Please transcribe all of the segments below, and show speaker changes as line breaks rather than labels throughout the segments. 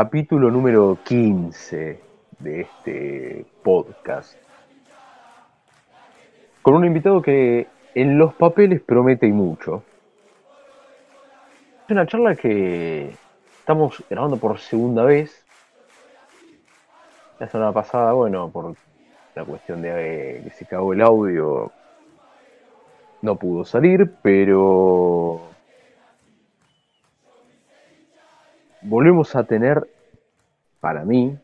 capítulo número 15 de este podcast. Con un invitado que en los papeles promete y mucho. Es una charla que estamos grabando por segunda vez. La semana pasada, bueno, por la cuestión de eh, que se cagó el audio, no pudo salir, pero volvemos a tener, para mí,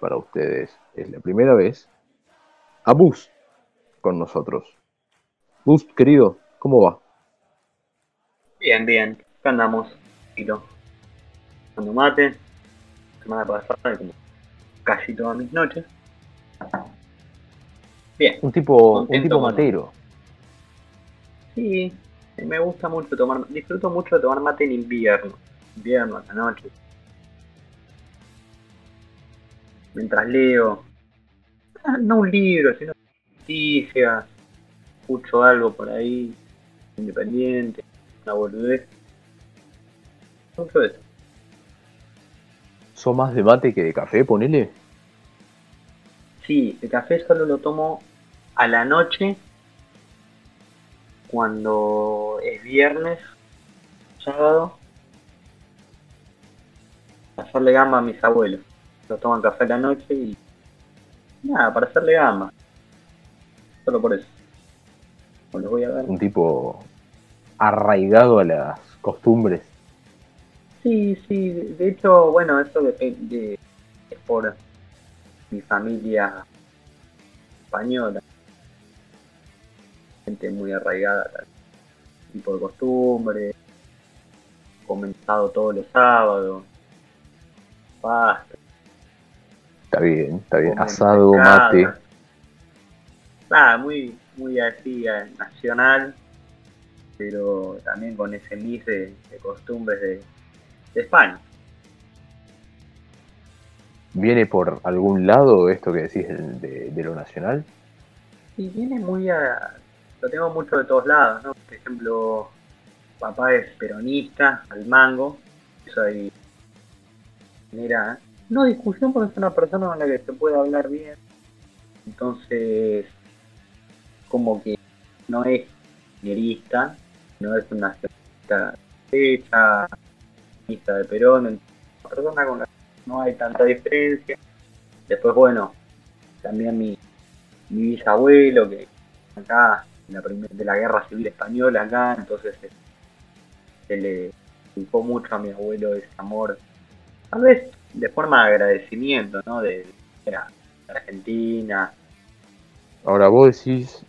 para ustedes, es la primera vez, a Boost con nosotros. Boost, querido, ¿cómo va?
Bien, bien, acá andamos, tiro. Cuando mate, semana pasada, como casi todas mis noches. Bien.
Un tipo, un tipo matero.
Sí, me gusta mucho tomar, disfruto mucho de tomar mate en invierno invierno, a la noche. Mientras leo, ah, no un libro, sino noticias, escucho algo por ahí, independiente, una boludez. Mucho eso.
¿Sos más de mate que de café, ponele?
Sí, el café solo lo tomo a la noche cuando es viernes, sábado hacerle gamba a mis abuelos. Los toman café a la noche y nada, para hacerle gamba. Solo por eso.
voy a Un tipo arraigado a las costumbres.
Sí, sí, de hecho, bueno, eso depende es por mi familia española. Gente muy arraigada, tipo de costumbre, comenzado todos los sábados,
Está bien, está bien. Asado, mate.
Nada, muy, muy así eh, nacional, pero también con ese mix de, costumbres de, España.
¿Viene por algún lado esto que decís de, de, lo nacional?
Sí, viene muy a... Lo tengo mucho de todos lados, ¿no? Por ejemplo, papá es peronista, al mango, soy mira, no discusión porque es una persona con la que se puede hablar bien. Entonces, como que no es nerista, no es una derecha, de Perón, una persona con la que no hay tanta diferencia. Después, bueno, también mi, bisabuelo, que acá, la de la guerra civil española acá, entonces se, le culpó mucho a mi abuelo ese amor tal vez de forma de agradecimiento, ¿no? De, Argentina.
Ahora vos decís,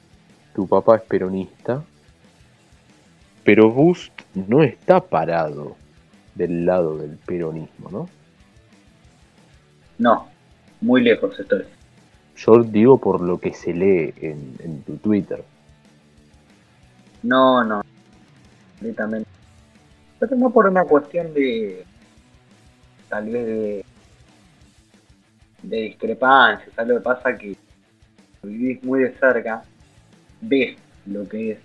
tu papá es peronista, pero Bust no está parado del lado del peronismo, ¿no?
No, muy lejos estoy.
Yo digo por lo que se lee en, en tu Twitter.
No, no, completamente. Pero no por una cuestión de, tal vez de, discrepancias, lo que pasa que vivís muy de cerca, ves lo que es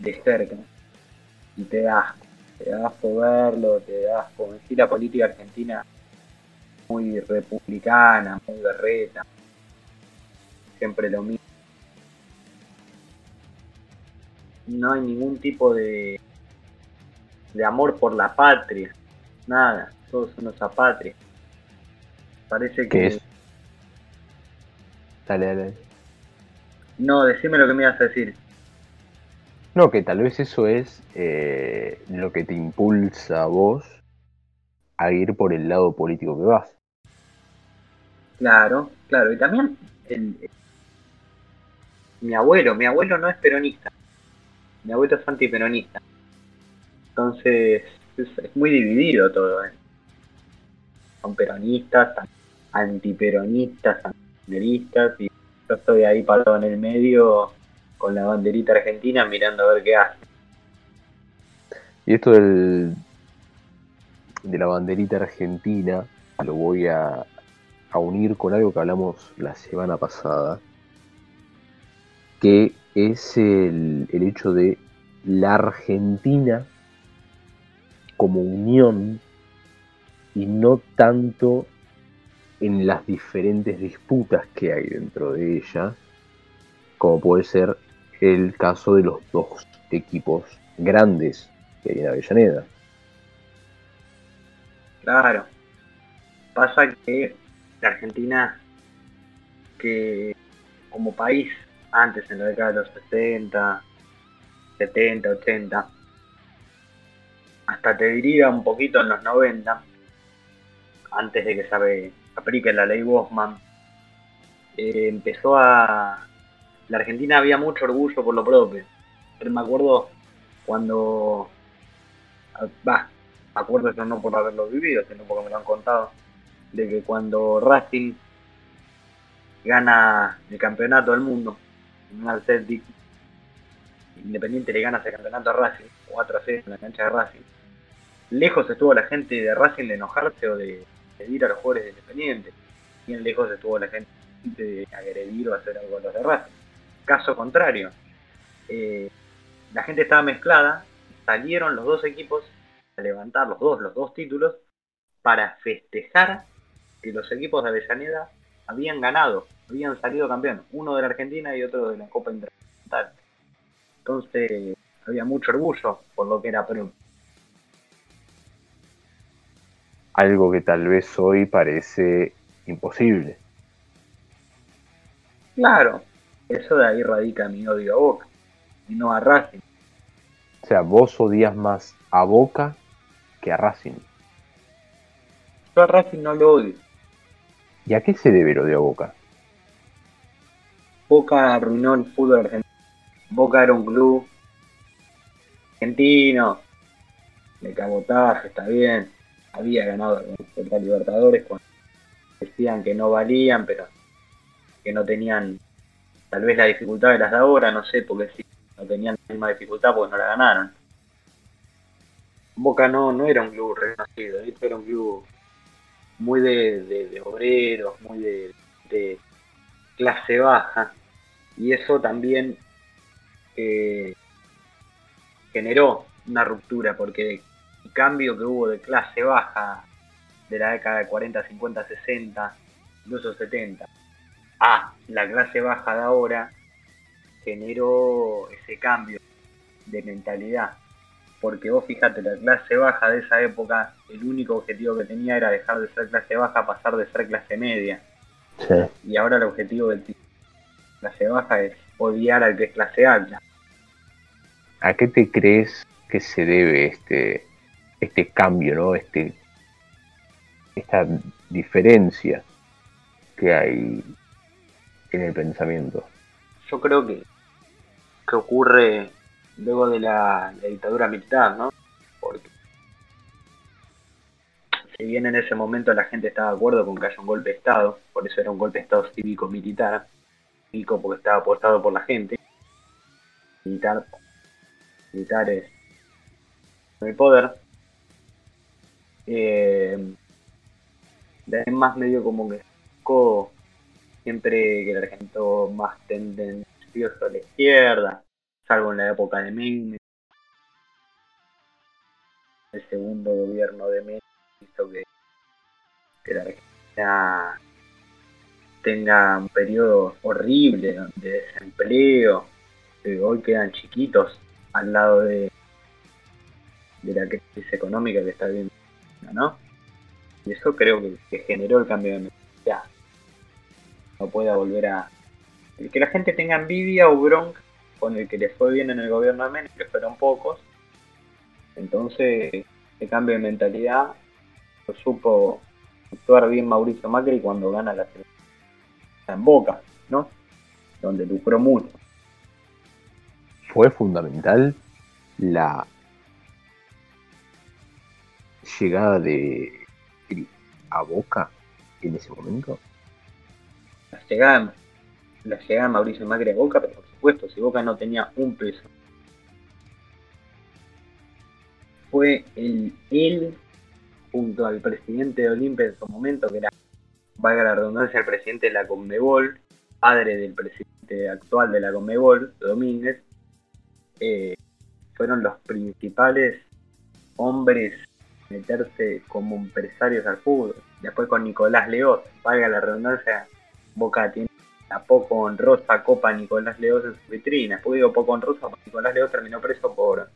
de cerca y te das te das por verlo, te das por decir la política argentina muy republicana, muy berreta, siempre lo mismo. No hay ningún tipo de, de amor por la patria, nada todos son los patria. Parece que... es?
Dale, dale.
No, decime lo que me ibas a decir.
No, que tal vez eso es eh, lo que te impulsa a vos a ir por el lado político que vas.
Claro, claro. Y también mi abuelo, mi abuelo no es peronista. Mi abuelo es antiperonista. Entonces es, muy dividido todo. ¿eh? Son peronistas, antiperonistas, antiperonistas, y yo estoy ahí parado en el medio con la banderita argentina mirando a ver qué hace.
Y esto del, de la banderita argentina lo voy a, a unir con algo que hablamos la semana pasada, que es el, el hecho de la Argentina como unión y no tanto en las diferentes disputas que hay dentro de ella, como puede ser el caso de los dos equipos grandes que hay en Avellaneda.
Claro. Pasa que la Argentina, que como país, antes en la década de los 60, 70, 80, hasta te diría un poquito en los 90, antes de que se aplique la ley Bosman, eh, empezó a... La Argentina había mucho orgullo por lo propio. me acuerdo cuando... Va, me acuerdo eso no por haberlo vivido, sino porque me lo han contado, de que cuando Racing gana el campeonato del mundo, en un Celtic, Independiente le gana ese campeonato a Racing, 4 a 6 en la cancha de Racing. Lejos estuvo la gente de Racing de enojarse o de ir a los jugadores de Independiente. Bien lejos estuvo la gente de agredir o hacer algo a los de Racing. Caso contrario, eh, la gente estaba mezclada, salieron los dos equipos a levantar los dos, los dos títulos para festejar que los equipos de Avellaneda habían ganado, habían salido campeón, uno de la Argentina y otro de la Copa Intercontinental. Entonces había mucho orgullo por lo que era Perú.
Algo que tal vez hoy parece imposible.
Claro, eso de ahí radica mi odio a Boca y no a Racing.
O sea, vos odias más a Boca que a Racing.
Yo a Racing no lo odio.
¿Y a qué se debe el odio a Boca?
Boca arruinó el fútbol argentino Boca era un club argentino, de cabotaje, está bien. Había ganado contra Libertadores cuando decían que no valían, pero que no tenían tal vez la dificultad de las de ahora, no sé, porque si no tenían la misma dificultad porque no la ganaron. Boca no, no era un club reconocido, era un club muy de, obreros, muy de clase baja, y eso también generó una ruptura, porque cambio que hubo de clase baja de la década de 40, 50, 60, incluso 70, a la clase baja de ahora, generó ese cambio de mentalidad. Porque vos fíjate, la clase baja de esa época, el único objetivo que tenía era dejar de ser clase baja, pasar de ser clase media. Y ahora el objetivo de clase baja es odiar al que es clase alta.
¿A qué te crees que se debe este, este cambio, ¿no? este, esta diferencia que hay en el pensamiento?
Yo creo que, que ocurre luego de la, dictadura militar, ¿no? Porque si bien en ese momento la gente estaba de acuerdo con que haya un golpe de Estado, por eso era un golpe de Estado cívico-militar, cívico porque estaba apostado por la gente, militar militares en el poder, eh, más medio como que siempre que el argentino más tendencioso a la izquierda, salvo en la época de Menem. El segundo gobierno de Menem hizo que, que la Argentina tenga un periodo horrible de desempleo, que hoy quedan chiquitos al lado de, de la crisis económica que está ¿no? Y eso creo que, generó el cambio de mentalidad. No pueda volver a... El que la gente tenga envidia o bronca con el que le fue bien en el gobierno de Menem, que fueron pocos. Entonces, el cambio de mentalidad lo supo actuar bien Mauricio Macri cuando gana la selección en Boca, ¿no? Donde lucró mucho
fue fundamental la llegada de a Boca en ese momento?
La llegada, la llegada de Mauricio Macri a Boca, pero por supuesto, si Boca no tenía un peso. Fue el, él, junto al presidente de Olimpia en su momento, que era, valga la redundancia, el presidente de la Conmebol, padre del presidente actual de la Conmebol, Domínguez, eh, fueron los principales hombres meterse como empresarios al fútbol. Después con Nicolás León, valga la redundancia, Boca tiene la poco honrosa Copa Nicolás León en su vitrina. Después digo poco honrosa Nicolás León terminó preso por,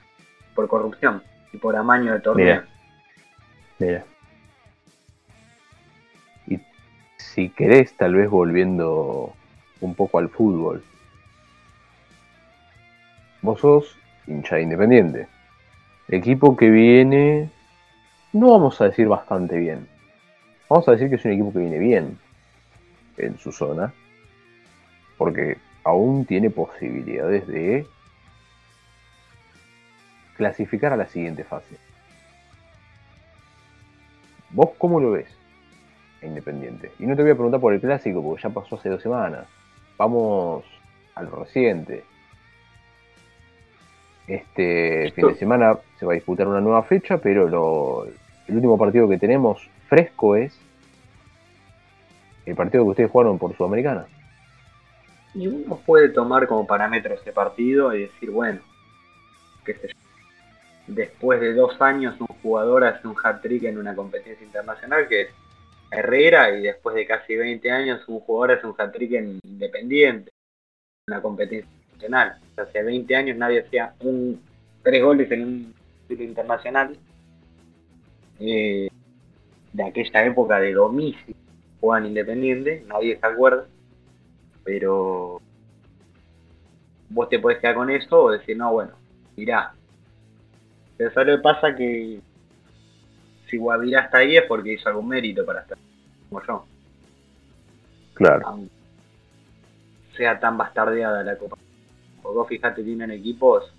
por corrupción y por amaño de torneo.
Mira. Y si querés, tal vez volviendo un poco al fútbol. Vos sos hincha independiente. Equipo que viene, no vamos a decir bastante bien. Vamos a decir que es un equipo que viene bien en su zona. Porque aún tiene posibilidades de clasificar a la siguiente fase. ¿Vos cómo lo ves? Independiente. Y no te voy a preguntar por el clásico porque ya pasó hace dos semanas. Vamos a lo reciente. Este fin de semana se va a disputar una nueva fecha, pero el último partido que tenemos fresco es el partido que ustedes jugaron por Sudamericana.
Y uno puede tomar como parámetro este partido y decir, bueno, qué sé yo, después de dos años un jugador hace un hat-trick en una competencia internacional que es Herrera y después de casi 20 años un jugador hace un hat-trick en Independiente, en una competencia internacional. hace 20 años nadie hacía un tres goles en un título internacional. Eh, de aquella época de Domici, juegan Independiente, nadie se acuerda, pero vos te podés quedar con eso o decir, no, bueno, mirá, pero solo pasa que si Guavirá está ahí es porque hizo algún mérito para estar como yo.
Claro.
sea tan bastardeada la Copa. Porque vos fijate, tienen equipos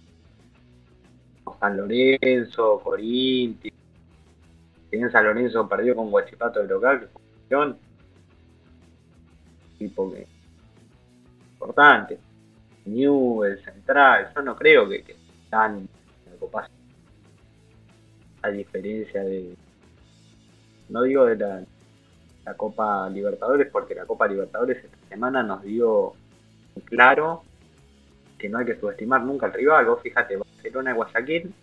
San Lorenzo, Corinthians. Tienen San Lorenzo perdió con Guachipato de local, que fue campeón. Tipo que importante. New, el Central, yo no creo que, que están en la Copa a diferencia de, no digo de la, Copa Libertadores, porque la Copa Libertadores esta semana nos dio claro que no hay que subestimar nunca al rival. Vos fíjate, Barcelona Guayaquil,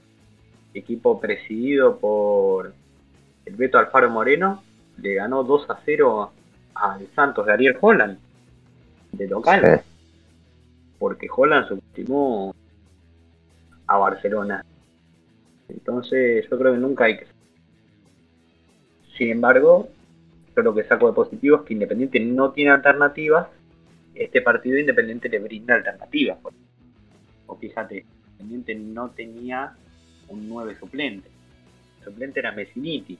equipo presidido por el Beto Alfaro Moreno, le ganó 2 a 0 al Santos de Ariel Holland, de local. Porque Holland subestimó a Barcelona. Entonces yo creo que nunca hay que... Sin embargo, yo lo que saco de positivo es que Independiente no tiene alternativas. Este partido Independiente le brinda alternativas. O fíjate, Independiente no tenía un 9 suplente. El suplente era Messiniti.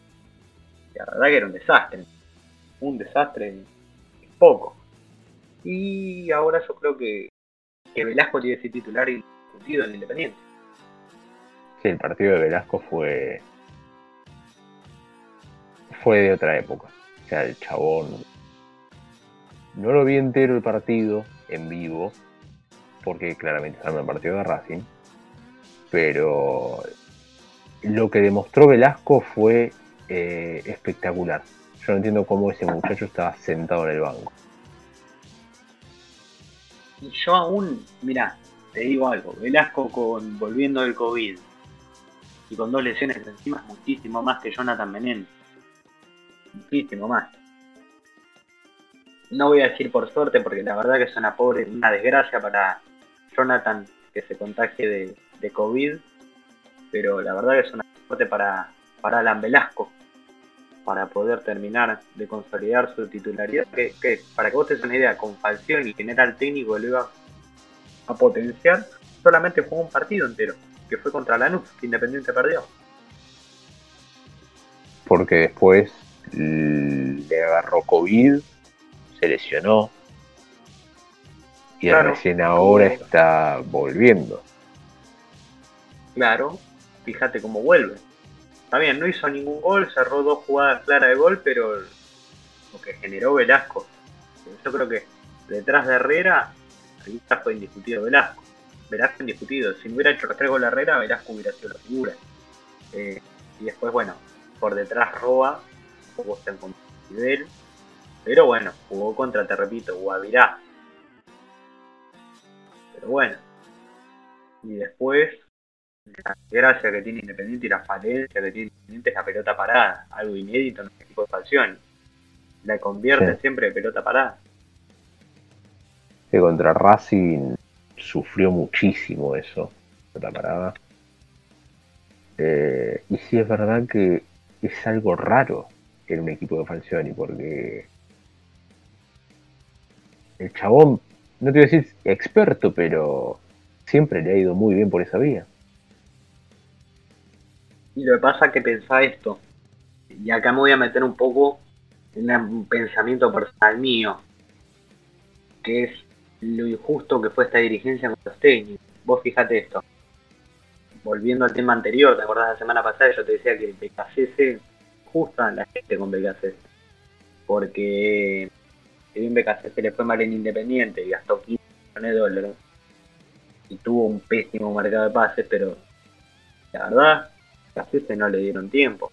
La verdad que era un desastre. Un desastre es poco. Y ahora yo creo que, que Velasco tiene ese titular indiscutido en Independiente.
Sí, el partido de Velasco fue. fue de otra época. O sea, el chabón. No lo vi entero el partido en vivo, porque claramente estaba en el partido de Racing. Pero lo que demostró Velasco fue eh, espectacular. Yo no entiendo cómo ese muchacho estaba sentado en el banco.
Yo aún, mira, te digo algo, Velasco con volviendo del COVID, y con dos lesiones encima muchísimo más que Jonathan Menem. Muchísimo más. No voy a decir por suerte porque la verdad que es una pobre, una desgracia para Jonathan que se contagie de, COVID, pero la verdad que es una suerte para, para Alan Velasco para poder terminar de consolidar su titularidad, que, para que vos te una idea, con Falción y general técnico lo iba a potenciar, solamente jugó un partido entero que fue contra Lanús, que Independiente perdió.
Porque después le agarró COVID, se lesionó y recién ahora está volviendo.
Claro, fíjate cómo vuelve. Está bien, no hizo ningún gol, cerró dos jugadas claras de gol, pero lo que generó Velasco. Yo creo que detrás de Herrera, ahí fue indiscutido Velasco. Velasco indiscutido. Si no hubiera hecho los tres goles Herrera, Velasco hubiera sido la figura. Eh, y después, bueno, por detrás Roa, poco está en nivel. Pero bueno, jugó contra, te repito, Guavirá. Pero bueno. Y después, la gracia que tiene Independiente y la falencia que tiene Independiente es la pelota parada, algo inédito en el equipo de Falcioni. La convierte
Sí.
siempre de pelota parada.
Que contra Racing sufrió muchísimo eso, la parada. Eh, y sí es verdad que es algo raro en un equipo de Falcioni, porque el chabón, no te voy a decir experto, pero siempre le ha ido muy bien por esa vía.
Y lo que pasa es que pensá esto, y acá me voy a meter un poco en un pensamiento personal mío, que es lo injusto que fue esta dirigencia con los técnicos. Vos fíjate esto, volviendo al tema anterior, ¿te acordás la semana pasada? Yo te decía que el BKCS justa la gente con BKCS, porque si bien le fue mal en Independiente y gastó 15 millones de dólares, y tuvo un pésimo mercado de pases, pero la verdad No le dieron tiempo.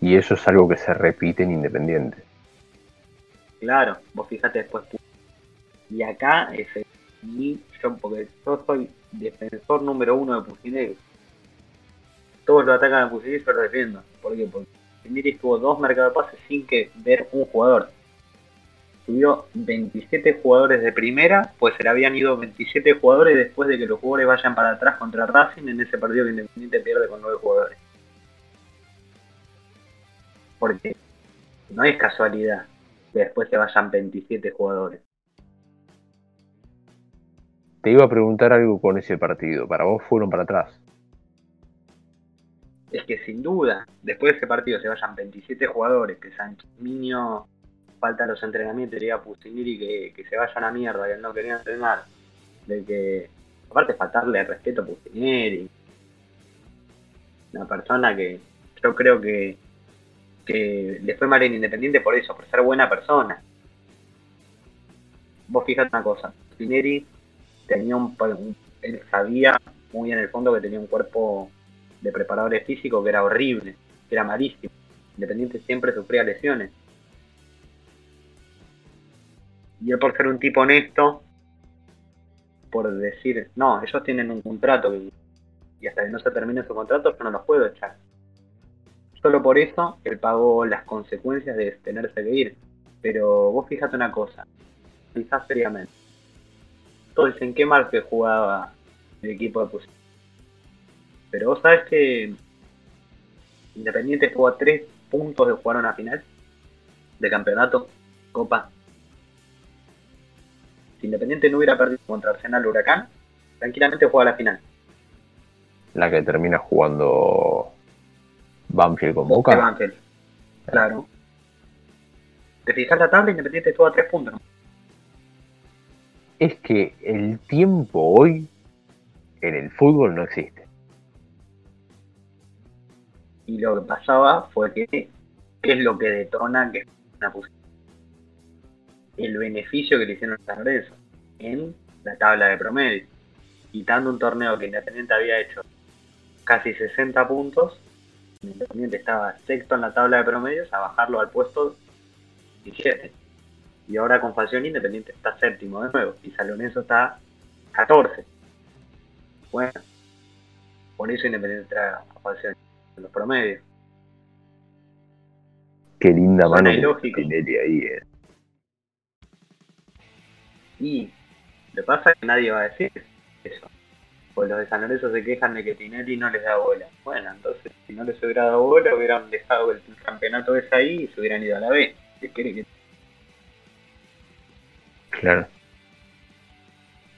Y eso es algo que se repite en Independiente.
Claro, vos fíjate después. Y acá es el- y yo, porque yo soy defensor número uno de Pusineri. Todos lo atacan a Pusineri, yo lo defiendo. ¿Por qué? Porque Pusineri estuvo dos mercados de pases sin que ver un jugador. Subió 27 jugadores de primera, pues se le habían ido 27 jugadores después de que los jugadores vayan para atrás contra Racing en ese partido que Independiente pierde con 9 jugadores. Porque no es casualidad que después se vayan 27 jugadores.
Te iba a preguntar algo con ese partido. Para vos fueron para atrás.
Es que sin duda, después de ese partido se vayan 27 jugadores, que Sanchimiño falta los entrenamientos, le diga a Pusineri que, que se vayan a mierda, que no quería entrenar. De que, aparte faltarle el respeto a Pusineri. Una persona que yo creo que, que le fue mal en Independiente por eso, por ser buena persona. Vos fijate una cosa, Pusineri tenía un, un- él sabía muy en el fondo que tenía un cuerpo de preparadores físicos que era horrible, que era malísimo. Independiente siempre sufría lesiones. Y él por ser un tipo honesto, por decir, no, ellos tienen un contrato y, hasta que no se termine su contrato yo no los puedo echar. Solo por eso él pagó las consecuencias de tenerse que ir. Pero vos fíjate una cosa, quizás seriamente. Todos dicen qué mal que jugaba el equipo de Pusin. Pero vos sabés que Independiente estuvo a tres puntos de jugar una final de campeonato, Copa. Si Independiente no hubiera perdido contra Arsenal Huracán, tranquilamente juega la final.
La que termina jugando Banfield con Boca.
Banfield. Claro. Te fijas la tabla, Independiente estuvo a tres puntos.
Es que el tiempo hoy en el fútbol no existe.
Y lo que pasaba fue que, ¿qué es lo que detona que una pus- El beneficio que le hicieron a San Lorenzo en la tabla de promedio. Quitando un torneo que Independiente había hecho casi 60 puntos, Independiente estaba sexto en la tabla de promedios a bajarlo al puesto 17. Y ahora con Falcioni Independiente está séptimo de nuevo y San Lorenzo está 14. Bueno, por eso Independiente trae a Falcioni en los promedios.
Qué linda
Suena
mano
ilógico.
Tinelli ahí. eh.
Y le pasa que nadie va a decir eso. Pues los de San Lorenzo se quejan de que Tinelli no les da bola. Bueno, entonces si no les hubiera dado bola, hubieran dejado el campeonato ese ahí y se hubieran ido a la B. ¿Qué quiere que-
Claro.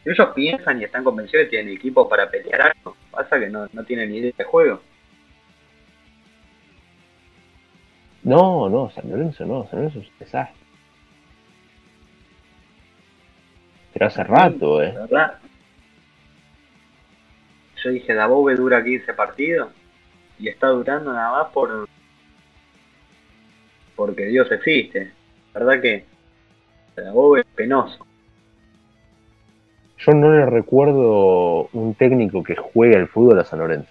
Ellos piensan y están convencidos de que tienen equipo para pelear algo. Pasa que no, no tienen ni idea de juego.
No, no, San Lorenzo no, San Lorenzo es un desastre. Pero hace rato, eh.
¿verdad? Yo dije, Dabove dura 15 partidos y está durando nada más por porque Dios existe. ¿Verdad que Dabove es penoso?
Yo no le recuerdo un técnico que juegue al fútbol a San Lorenzo.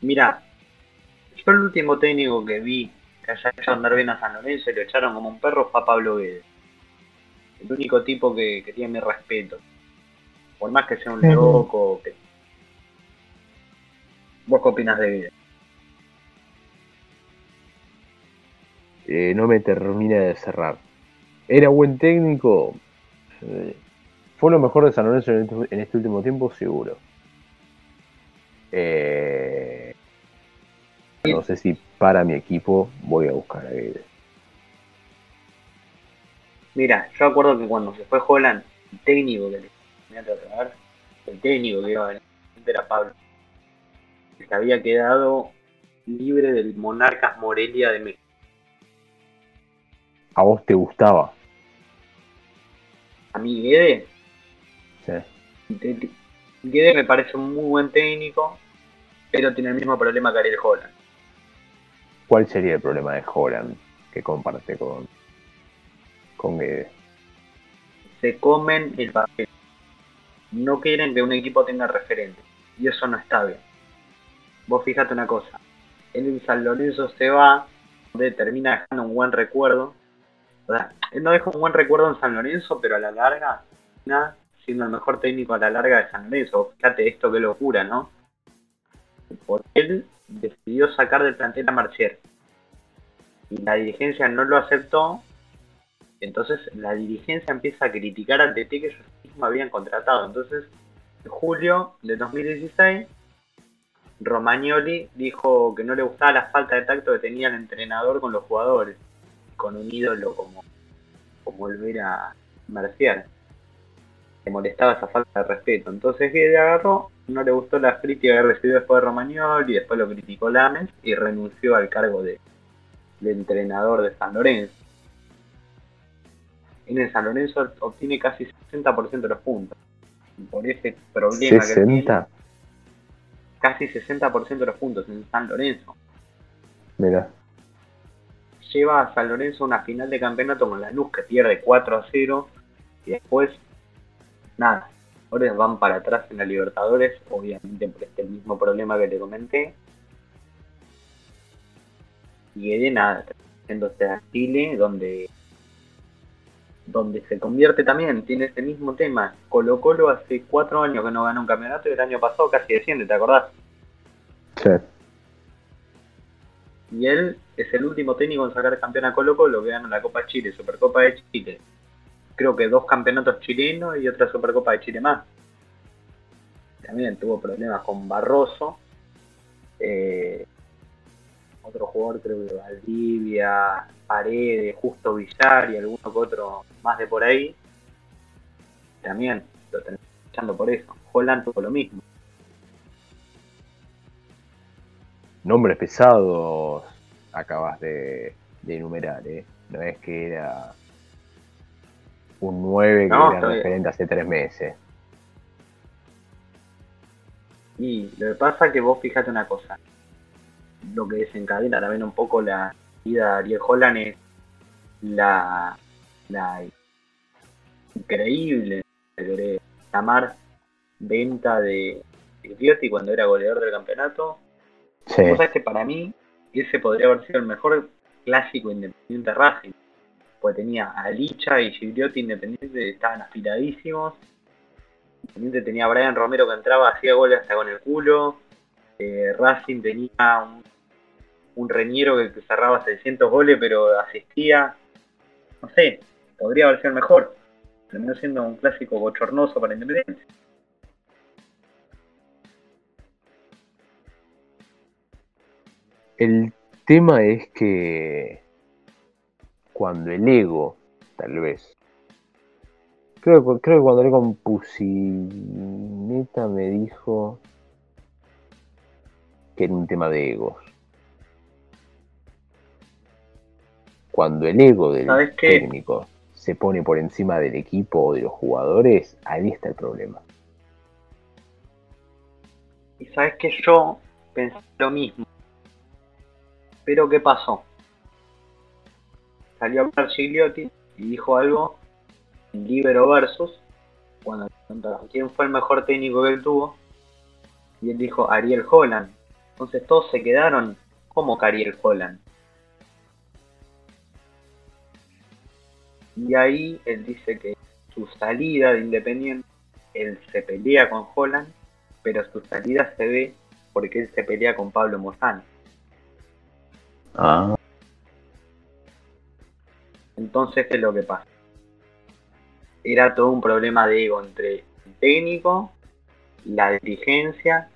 Mira, yo el último técnico que vi que haya hecho andar bien a San Lorenzo y lo echaron como un perro fue a Pablo Guedes. El único tipo que, que tiene mi respeto. Por más que sea un loco, que ¿Vos qué opinas de Guede?
Eh, no me termina de cerrar. ¿Era buen técnico? Eh, ¿Fue lo mejor de San Lorenzo en este, en este último tiempo? Seguro. Eh, no sé si para mi equipo voy a buscar a Guede.
Mira, yo acuerdo que cuando se fue Holland, el técnico que le el técnico que iba a venir era Pablo. Que había quedado libre del Monarcas Morelia de México.
¿A vos te gustaba?
A mí Guede,
Sí.
Guede me parece un muy buen técnico, pero tiene el mismo problema que Ariel Holland.
¿Cuál sería el problema de Holland que comparte con, con Guede?
Se comen el papel. No quieren que un equipo tenga referente. Y eso no está bien. Vos fíjate una cosa. Él en San Lorenzo se va, donde termina dejando un buen recuerdo. O sea, él no deja un buen recuerdo en San Lorenzo, pero a la larga, termina siendo el mejor técnico a la larga de San Lorenzo. Fíjate esto qué locura, ¿no? Porque él decidió sacar del plantel a Marchier. Y la dirigencia no lo aceptó. Entonces la dirigencia empieza a criticar al DT que ellos mismos habían contratado. Entonces, en julio de 2016, Romagnoli dijo que no le gustaba la falta de tacto que tenía el entrenador con los jugadores. Con un ídolo como, como volver a. Le molestaba esa falta de respeto. Entonces Guede agarró, no le gustó la crítica que recibió después de Romagnoli, después lo criticó Lames y renunció al cargo de, de entrenador de San Lorenzo. En el San Lorenzo obtiene casi 60% de los puntos. Y por ese problema que tiene,
¿60?
casi 60% de los puntos en San Lorenzo.
Mira,
Lleva a San Lorenzo a una final de campeonato con la luz que pierde 4 a 0 y después nada. Ahora van para atrás en la Libertadores, obviamente por este mismo problema que te comenté. Y de nada, yéndose a Chile, donde donde se convierte también, tiene ese mismo tema. Colo Colo hace 4 años que no gana un campeonato y el año pasado casi desciende, ¿te acordás?
sí.
Y él es el último técnico en sacar campeón a Colo Colo que gana la Copa Chile, Supercopa de Chile. Creo que dos campeonatos chilenos y otra Supercopa de Chile más. También tuvo problemas con Barroso. Eh, otro jugador creo que Valdivia, Paredes, Justo Villar y alguno que otro más de por ahí. También lo tenemos echando por eso. Holland tuvo lo mismo.
Nombres pesados acabas de, de enumerar, ¿eh? No es que era un 9 que
No,
era referente hace tres meses.
Y lo que pasa es que vos fijate una cosa. Lo que desencadena también un poco la vida de Ariel Holland es la, la increíble, querés llamar, venta de Gigliotti cuando era goleador del campeonato.
Sí,
sabés que para mí ese podría haber sido el mejor clásico independiente Racing. Pues tenía a Licha y Gigliotti independiente, estaban afiladísimos. Independiente tenía a Brian Romero que entraba, hacía goles hasta con el culo. Eh, Racing tenía un, un reñero que, que cerraba 600 goles pero asistía. No sé, podría haber sido el mejor. Terminó siendo un clásico bochornoso para Independiente.
El tema es que cuando el ego, tal vez, creo, que- creo que cuando hablé con Pusineta me dijo que era un tema de egos. Cuando el ego del técnico se pone por encima del equipo o de los jugadores, ahí está el problema.
Y sabes que yo pensé lo mismo. Pero ¿qué pasó? Salió a hablar Gigliotti y dijo algo en Libero Versus, cuando le preguntaron quién fue el mejor técnico que él tuvo, y él dijo Ariel Holland. Entonces todos se quedaron como que Ariel Holland. Y ahí él dice que su salida de Independiente, él se pelea con Holland, pero su salida se ve porque él se pelea con Pablo Mozán.
Ah,
Entonces, ¿qué es lo que pasa? Era todo un problema de ego entre el técnico, la dirigencia.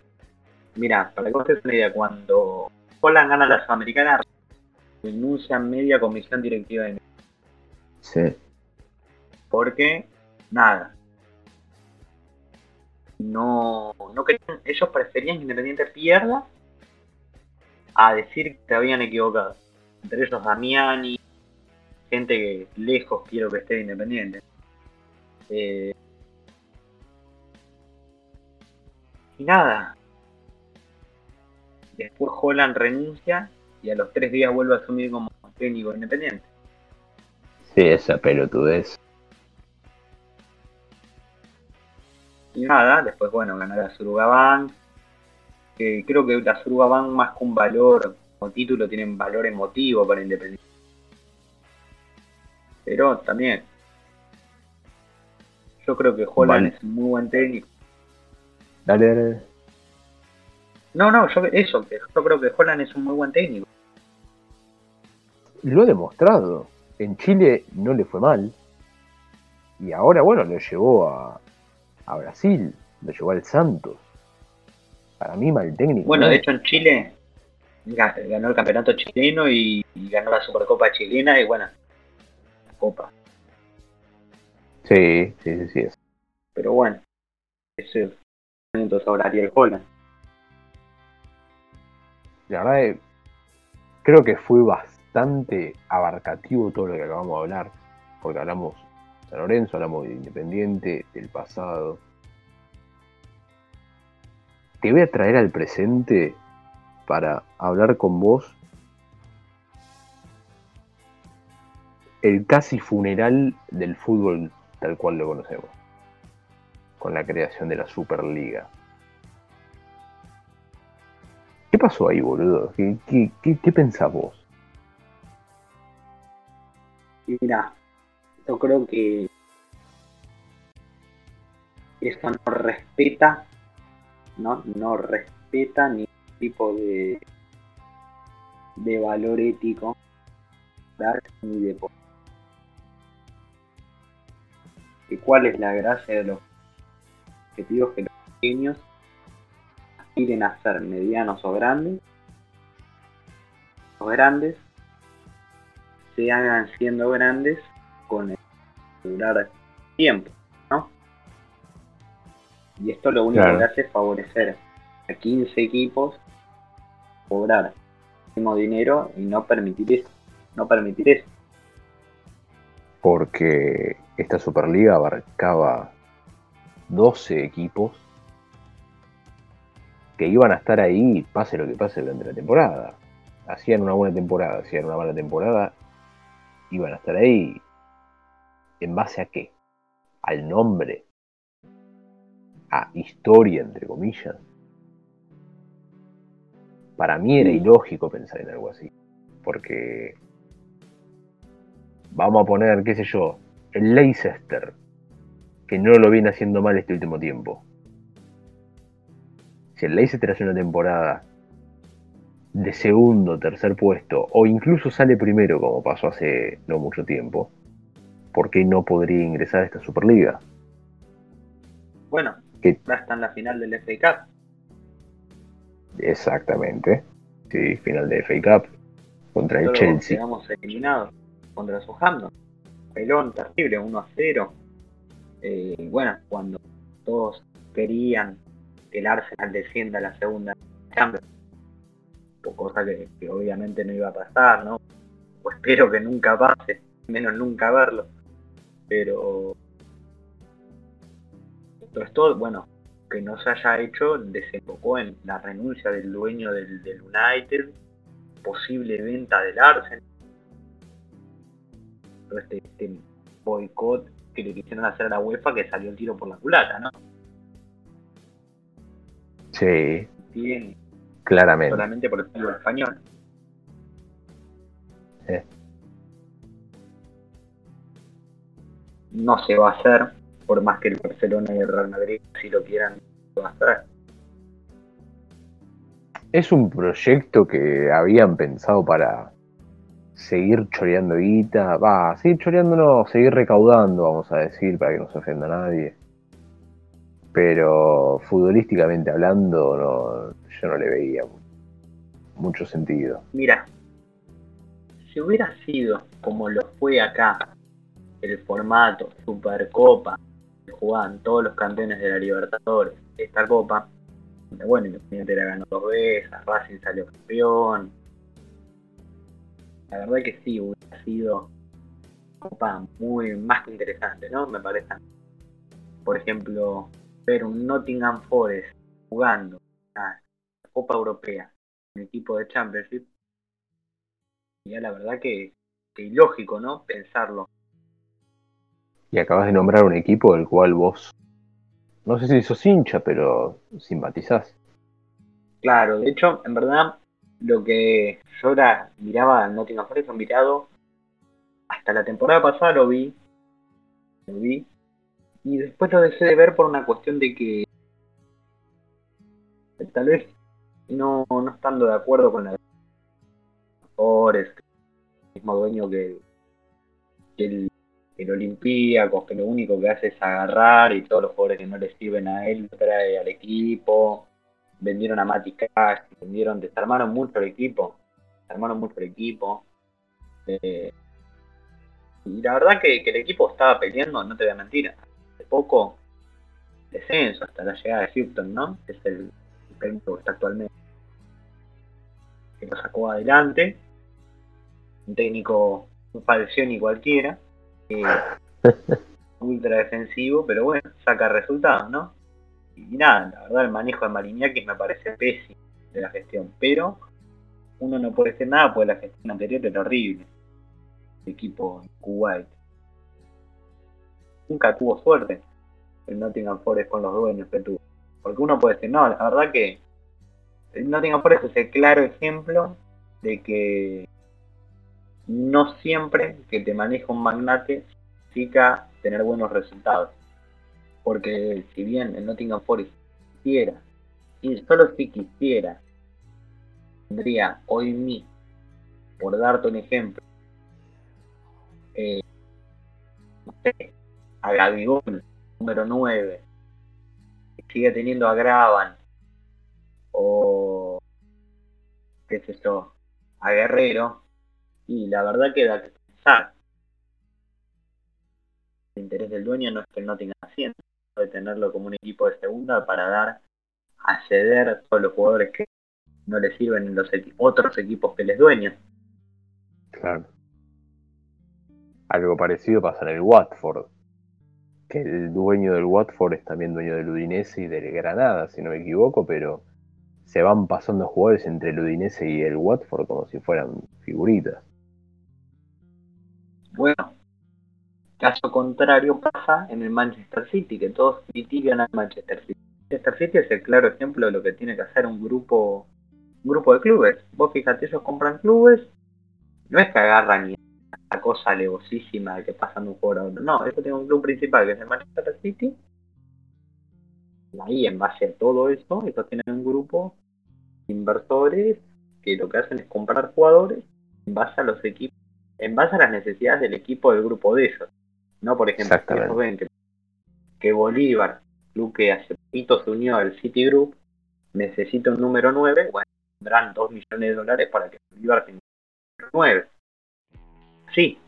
Mira, para que des una idea, cuando Holland gana la Sudamericana, renuncia media comisión directiva de
sí.
porque nada. No, no querían, ellos preferían que Independiente pierda a decir que te habían equivocado. Entre ellos Damiani gente que lejos quiero que esté de Independiente. Eh, y nada. Después Holland renuncia y a los tres días vuelve a asumir como técnico de Independiente
Sí, esa pelotudez.
Y nada, después, bueno, ganó la Surugabank. Que creo que la Surugabank, más que un valor o título, tiene un valor emotivo para Independiente. Pero también, yo creo que Holland
Vale.
es un muy buen técnico.
Dale, dale. dale.
No, no, yo eso, yo creo que Holland es un muy buen técnico.
Lo ha demostrado. En Chile no le fue mal. Y ahora, bueno, lo llevó a, a Brasil. Lo llevó al Santos. Para mí, mal técnico.
Bueno,
¿no?
de hecho en Chile ga- ganó el campeonato chileno y, y ganó la Supercopa chilena y bueno, la Copa.
Sí, sí, sí, sí. es.
Pero bueno, ese es entonces ahora Ariel Holland.
La verdad, creo que fue bastante abarcativo todo lo que acabamos de hablar. Porque hablamos de San Lorenzo, hablamos de Independiente, del pasado. Te voy a traer al presente para hablar con vos el casi funeral del fútbol tal cual lo conocemos. Con la creación de la Superliga. ¿Qué pasó ahí, boludo? ¿Qué, qué, qué, qué pensás vos?
Mira, yo creo que eso no respeta, no, no respeta ningún tipo de, de valor ético ni de ¿Y cuál es la gracia de los objetivos que los pequeños aspiren a ser medianos o grandes? Los grandes se hagan siendo grandes con el durar tiempo, ¿no? Y esto lo único
Claro.
que hace es favorecer a 15 equipos cobrar mismo dinero y no permitir eso. No permitir eso.
Porque esta Superliga abarcaba 12 equipos que iban a estar ahí, pase lo que pase durante la temporada. Hacían una buena temporada, hacían una mala temporada, iban a estar ahí. ¿En base a qué? Al nombre. A historia, entre comillas. Para mí era
Sí.
ilógico pensar en algo así. Porque vamos a poner, qué sé yo, el Leicester, que no lo viene haciendo mal este último tiempo. Si el Leicester hace una temporada de segundo, tercer puesto, o incluso sale primero, como pasó hace no mucho tiempo, ¿por qué no podría ingresar a esta Superliga?
Bueno, ahora está en la final del FA Cup.
Exactamente. Sí, final de FA Cup contra el Chelsea.
quedamos eliminados contra Southampton. Pelón terrible, 1 a 0. Eh, bueno, cuando todos querían que el Arsenal descienda a la segunda Champions, cosa que, que obviamente no iba a pasar, ¿no? O espero que nunca pase, menos nunca verlo. Pero todo esto, bueno, que no se haya hecho desembocó en la renuncia del dueño del, del United, posible venta del Arsenal, todo este, este boicot que le quisieron hacer a la UEFA que salió el tiro por la culata, ¿no?
Sí,
Bien,
claramente.
solamente por el fútbol español.
Sí.
No se va a hacer, por más que el Barcelona y el Real Madrid si lo quieran, se va a hacer.
es un proyecto que habían pensado para seguir choreando guita, va, seguir choreando no, seguir recaudando, vamos a decir, para que no se ofenda a nadie. Pero futbolísticamente hablando, no, yo no le veía mucho sentido.
Mira, si hubiera sido como lo fue acá, el formato Supercopa, que jugaban todos los campeones de la Libertadores, esta copa, bueno, Independiente la ganó dos veces, Racing salió campeón. La verdad que sí, hubiera sido copa muy más que interesante, ¿no? Me parece. Por ejemplo, ver un Nottingham Forest jugando la Copa Europea, un equipo de Championship, ya la verdad que, que ilógico, ¿no? Pensarlo.
Y acabas de nombrar un equipo del cual vos no sé si sos hincha, pero simpatizás.
Claro, de hecho, en verdad, lo que yo ahora miraba en Nottingham Forest, un mirado, hasta la temporada pasada lo vi, lo vi, y después lo dejé de ver por una cuestión de que tal vez no, no estando de acuerdo con la Forest, el mismo dueño que, que el el que lo único que hace es agarrar y todos los jugadores que no le sirven a él trae al equipo. Vendieron a Mati Cash, vendieron, desarmaron mucho el equipo. Desarmaron mucho el equipo. Eh, y la verdad que, el equipo estaba peleando, no te voy a mentir, hace poco descenso hasta la llegada de Houston, ¿no? Es el, el que está actualmente. Que lo sacó adelante. Un técnico, un ni cualquiera ultra defensivo, pero bueno, saca resultados, ¿no? Y nada, la verdad el manejo de Mariñakis me parece pésimo de la gestión, pero uno no puede decir nada porque la gestión anterior era horrible. El equipo Kuwait. Nunca tuvo suerte el Nottingham Forest con los dueños que tuvo. Porque uno puede decir, no, la verdad que Nottingham Forest es el claro ejemplo de que no siempre que te maneja un magnate significa tener buenos resultados. Porque si bien el Nottingham Forest quisiera, y solo si quisiera, tendría hoy mí, por darte un ejemplo, eh, a Gabigol, número 9, sigue teniendo a Graban, o qué sé yo, a Guerrero, y la verdad que da que pensar. El interés del dueño no es que no tenga asiento, de tenerlo como un equipo de segunda para dar a ceder a todos los jugadores que no le sirven en los otros equipos que les dueño.
Claro. Algo parecido pasa en el Watford, que el dueño del Watford es también dueño del Udinese y del Granada, si no me equivoco, pero se van pasando jugadores entre el Udinese y el Watford como si fueran figuritas.
Bueno, caso contrario pasa en el Manchester City, que todos critican al Manchester City. Manchester City es el claro ejemplo de lo que tiene que hacer un grupo un grupo de clubes. Vos fíjate, ellos compran clubes, no es que agarran ni la cosa alevosísima de que pasan de un jugador a otro. No, ellos tienen un club principal que es el Manchester City. Y ahí, en base a todo eso, ellos tienen un grupo inversores que lo que hacen es comprar jugadores en base a los equipos en base a las necesidades del equipo del grupo de ellos. ¿no? Por ejemplo, si ven que, Bolívar, club que hace poquito se unió al Citigroup, necesita un número 9, bueno, tendrán 2 millones de dólares para que Bolívar tenga un número 9. Sí.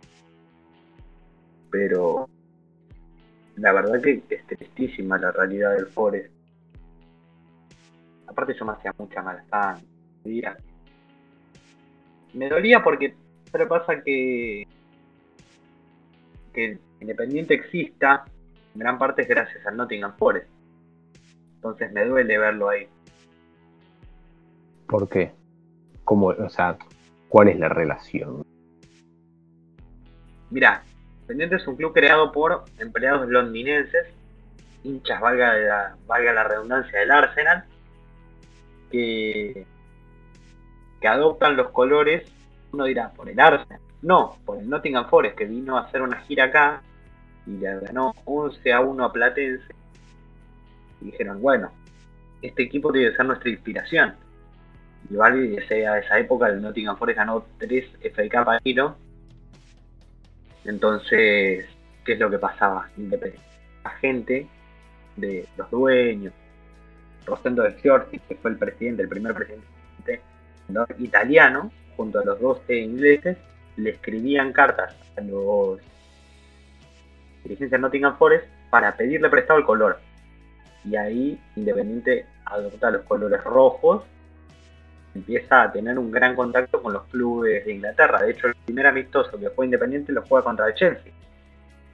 Pero la verdad que es tristísima la realidad del Forest. Aparte yo me hacía mucha mala Me dolía porque pero pasa que, que Independiente exista, en gran parte es gracias al Nottingham Forest. Entonces me duele verlo ahí.
¿Por qué? ¿Cómo, o sea, ¿cuál es la relación?
Mira, Independiente es un club creado por empleados londinenses, hinchas, valga la, valga la redundancia, del Arsenal, que, adoptan los colores uno dirá, por el Arsenal. No, por el Nottingham Forest, que vino a hacer una gira acá y le ganó 11 a 1 a Platense. Y dijeron, bueno, este equipo tiene que ser nuestra inspiración. Igual a esa época el Nottingham Forest ganó 3 FA Cup a hilo. Entonces, ¿qué es lo que pasaba? La gente de los dueños, Rosendo de Fiorti, que fue el presidente, el primer presidente italiano, junto a los dos ingleses, le escribían cartas a los dirigentes de Nottingham Forest para pedirle prestado el color. Y ahí Independiente adopta los colores rojos, empieza a tener un gran contacto con los clubes de Inglaterra. De hecho, el primer amistoso que fue Independiente lo juega contra el Chelsea.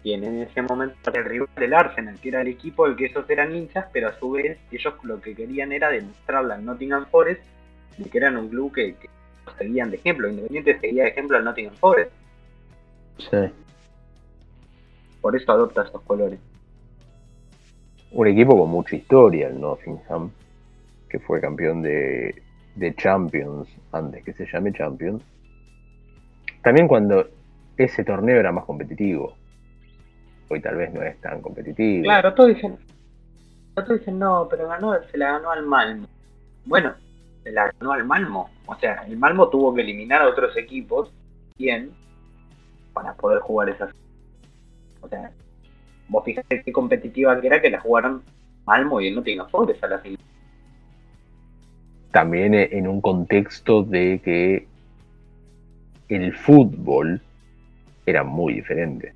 Y en ese momento el rival del Arsenal, que era el equipo del que esos eran hinchas, pero a su vez ellos lo que querían era demostrarle al Nottingham Forest de que eran un club que, que seguían de ejemplo. Independiente seguía de ejemplo al Nottingham Forest.
Sí.
Por eso adopta estos colores.
Un equipo con mucha historia, el Nottingham, que fue campeón de, de Champions antes que se llame Champions. También cuando ese torneo era más competitivo. Hoy tal vez no es tan competitivo.
Claro, todos dicen, todos dicen no, pero ganó, se la ganó al Malmo. Bueno, se la ganó al Malmo. O sea, el Malmo tuvo que eliminar a otros equipos, bien, para poder jugar esas. O sea, vos fijate qué competitiva que era que la jugaron Malmo y el Nottingham Forest a la final.
También en un contexto de que el fútbol era muy diferente.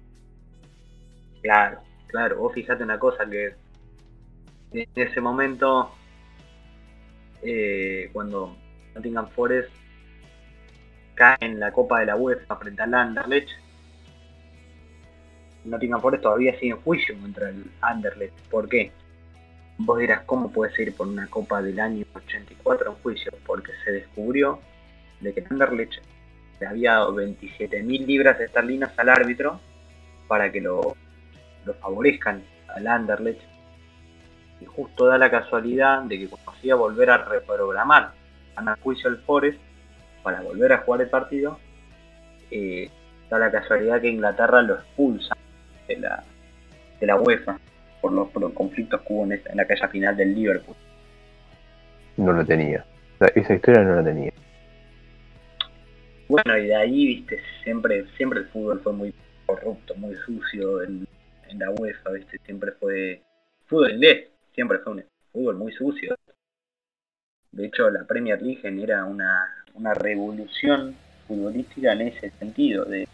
Claro, claro. Vos fijate una cosa que en ese momento, eh, cuando Nottingham Forest cae en la Copa de la UEFA frente al Anderlecht, Nottingham Forest todavía sigue en juicio contra el Anderlecht. ¿Por qué? Vos dirás, ¿cómo puedes ir por una copa del año 84 en juicio? Porque se descubrió de que el Anderlecht le había dado 27.000 libras esterlinas al árbitro para que lo, lo favorezcan al Anderlecht. Y justo da la casualidad de que cuando se iba a volver a reprogramar, a juicio al Forest para volver a jugar el partido, eh, da la casualidad que Inglaterra lo expulsa de la, de la UEFA por los, conflictos que hubo en, en aquella final del Liverpool.
No lo tenía. Esa historia no la tenía.
Bueno, y de ahí, viste, siempre, siempre el fútbol fue muy corrupto, muy sucio en, la UEFA, viste, siempre fue fútbol inglés, siempre fue un fútbol muy sucio. De hecho, la Premier League genera una, una revolución futbolística en ese sentido, de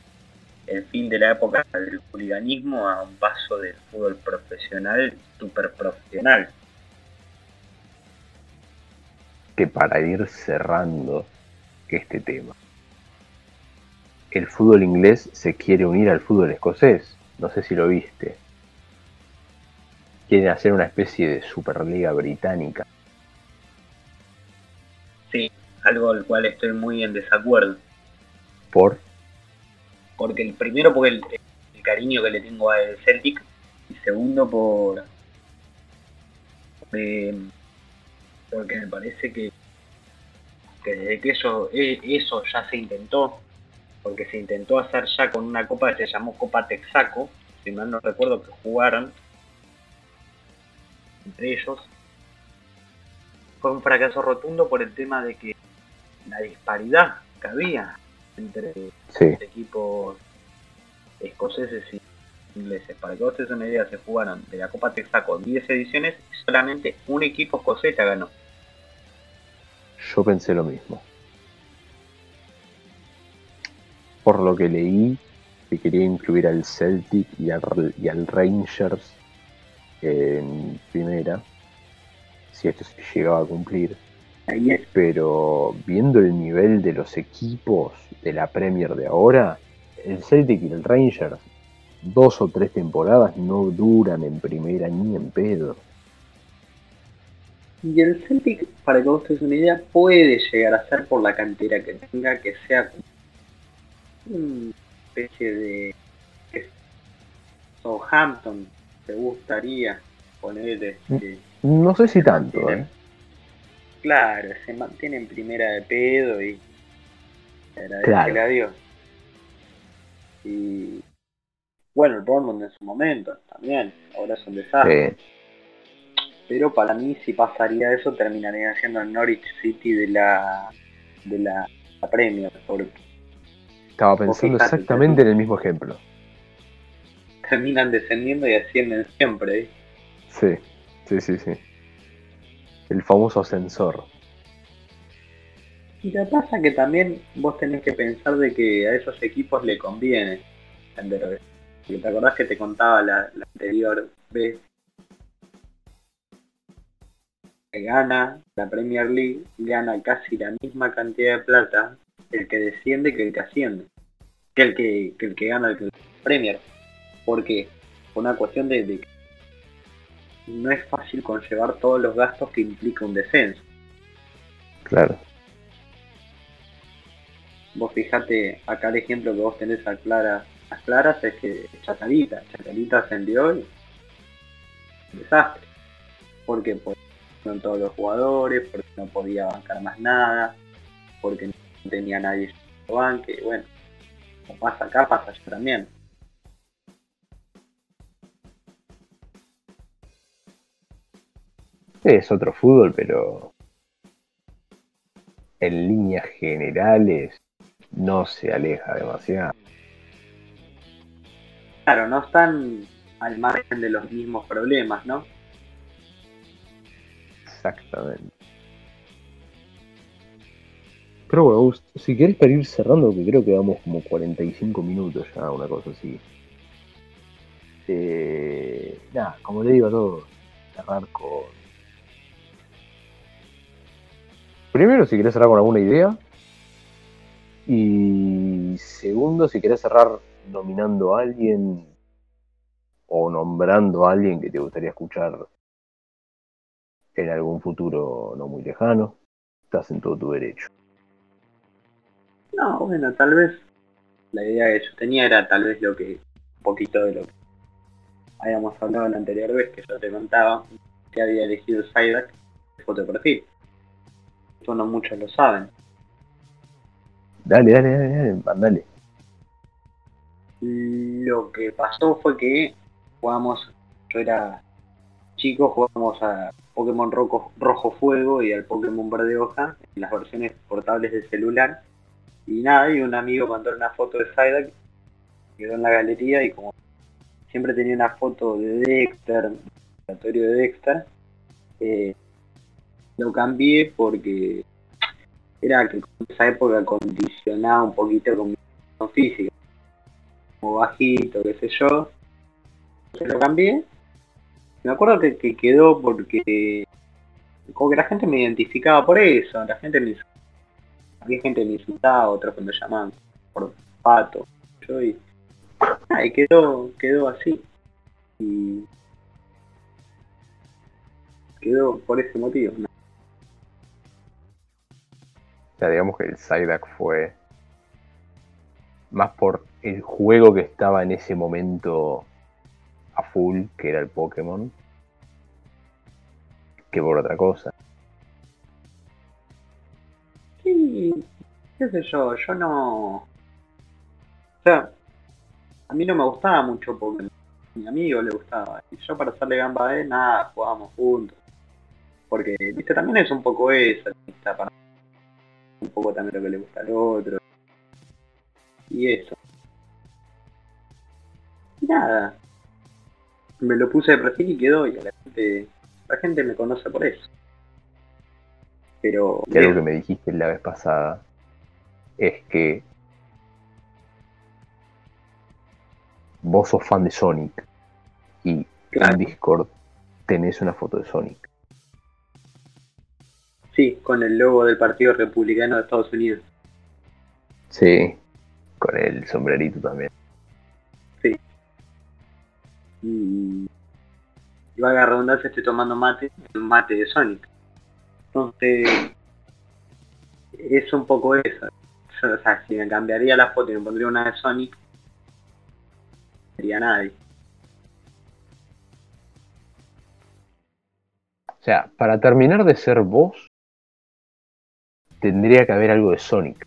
fin de la época del hooliganismo a un paso del fútbol profesional, super profesional.
Que para ir cerrando este tema, el fútbol inglés se quiere unir al fútbol escocés, no sé si lo viste. Quieren hacer una especie de Superliga británica.
Sí, algo al cual estoy muy en desacuerdo.
¿Por?
porque el primero porque el, cariño que le tengo al Celtic y segundo por eh, porque me parece que, que desde que eso, e, eso ya se intentó porque se intentó hacer ya con una copa que se llamó Copa Texaco si mal no recuerdo que jugaron entre ellos fue un fracaso rotundo por el tema de que la disparidad que había entre equipos escoceses y ingleses. Para que ustedes una idea, se jugaron de la Copa Texaco 10 ediciones y solamente un equipo escocés la ganó.
Yo pensé lo mismo. Por lo que leí, que quería incluir al Celtic y al, y al Rangers en primera, si esto se llegaba a cumplir. Pero viendo el nivel de los equipos de la Premier de ahora, el Celtic y el Rangers, dos o tres temporadas no duran en primera ni en pedo.
Y el Celtic, para que vos tengas una idea, puede llegar a ser por la cantera que tenga, que sea una especie de Southampton, te gustaría poner
No sé si tanto, ¿eh?
Claro, se mantiene en primera de pedo y claro. a Dios. Y bueno, el Bournemouth en su momento también, ahora es un desastre. Pero para mí, si pasaría eso, terminaría siendo el Norwich City de la de la, Premier. Porque
Estaba pensando exactamente en el mismo ejemplo.
Terminan descendiendo y ascienden siempre. ¿eh?
Sí, sí, sí, sí. El famoso ascensor.
Y te pasa que también vos tenés que pensar de que a esos equipos le conviene. ¿Te acordás que te contaba la, anterior vez? Que gana la Premier League, gana casi la misma cantidad de plata el que desciende que el que asciende. Que el que, el que gana el Premier. Porque una cuestión de, de que no es fácil conllevar todos los gastos que implica un descenso.
Claro.
Vos fijate, acá el ejemplo que vos tenés a Clara, a claras es que Chacarita, Chacarita ascendió y un desastre. Porque pues, no todos los jugadores, porque no podía bancar más nada, porque no tenía nadie que banque, bueno, como pasa acá, pasa allá también.
Es otro fútbol, pero en líneas generales no se aleja demasiado.
Claro, no están al margen de los mismos problemas, ¿no?
Exactamente. Pero bueno, si querés para ir cerrando, que creo que vamos como 45 minutos ya, una cosa así. Eh, nada, como le digo a todos, cerrar con. Primero, si querés cerrar con alguna idea, y segundo, si querés cerrar nominando a alguien o nombrando a alguien que te gustaría escuchar en algún futuro no muy lejano, estás en todo tu derecho.
No, bueno, tal vez la idea que yo tenía era tal vez lo que, un poquito de lo que habíamos hablado la anterior vez, que yo te contaba que había elegido Psyduck de foto de perfil. Esto no muchos lo saben.
Dale, dale, dale, dale,
Lo que pasó fue que jugamos, yo era chico, jugamos a Pokémon Rojo, Rojo Fuego y al Pokémon Verde Hoja en las versiones portables de celular. Y nada, y un amigo mandó una foto de Psyduck, quedó en la galería y como siempre tenía una foto de Dexter, laboratorio de Dexter, eh, lo cambié porque era que en esa época condicionaba un poquito con mi física, como bajito, qué sé yo. Se lo cambié. Me acuerdo que, quedó porque como que la gente me identificaba por eso, la gente me había gente me insultaba, otros que me llamaban por pato. Yo y, quedó, quedó así. Y quedó por ese motivo
sea, digamos que el Psyduck fue más por el juego que estaba en ese momento a full, que era el Pokémon, que por otra cosa.
Qué sé yo, yo no... O sea, a mí no me gustaba mucho. A mi amigo le gustaba. Y yo para hacerle gamba a él, nada, jugábamos juntos. Porque, viste, también es un poco eso, para un poco también lo que le gusta al otro. Y eso. Y nada. Me lo puse de perfil y quedó y la gente, la gente me conoce por eso. Pero...
Y algo que me dijiste la vez pasada es que vos sos fan de Sonic y en Discord tenés una foto de Sonic.
Sí, con el logo del Partido Republicano de Estados Unidos.
Sí, con el sombrerito también.
Sí. Y, y a redundancia, estoy tomando mate, un mate de Sonic. Entonces, es un poco eso. o sea, si me cambiaría la foto y me pondría una de Sonic, no sería nadie.
O sea, para terminar de ser vos, tendría que haber algo de Sonic.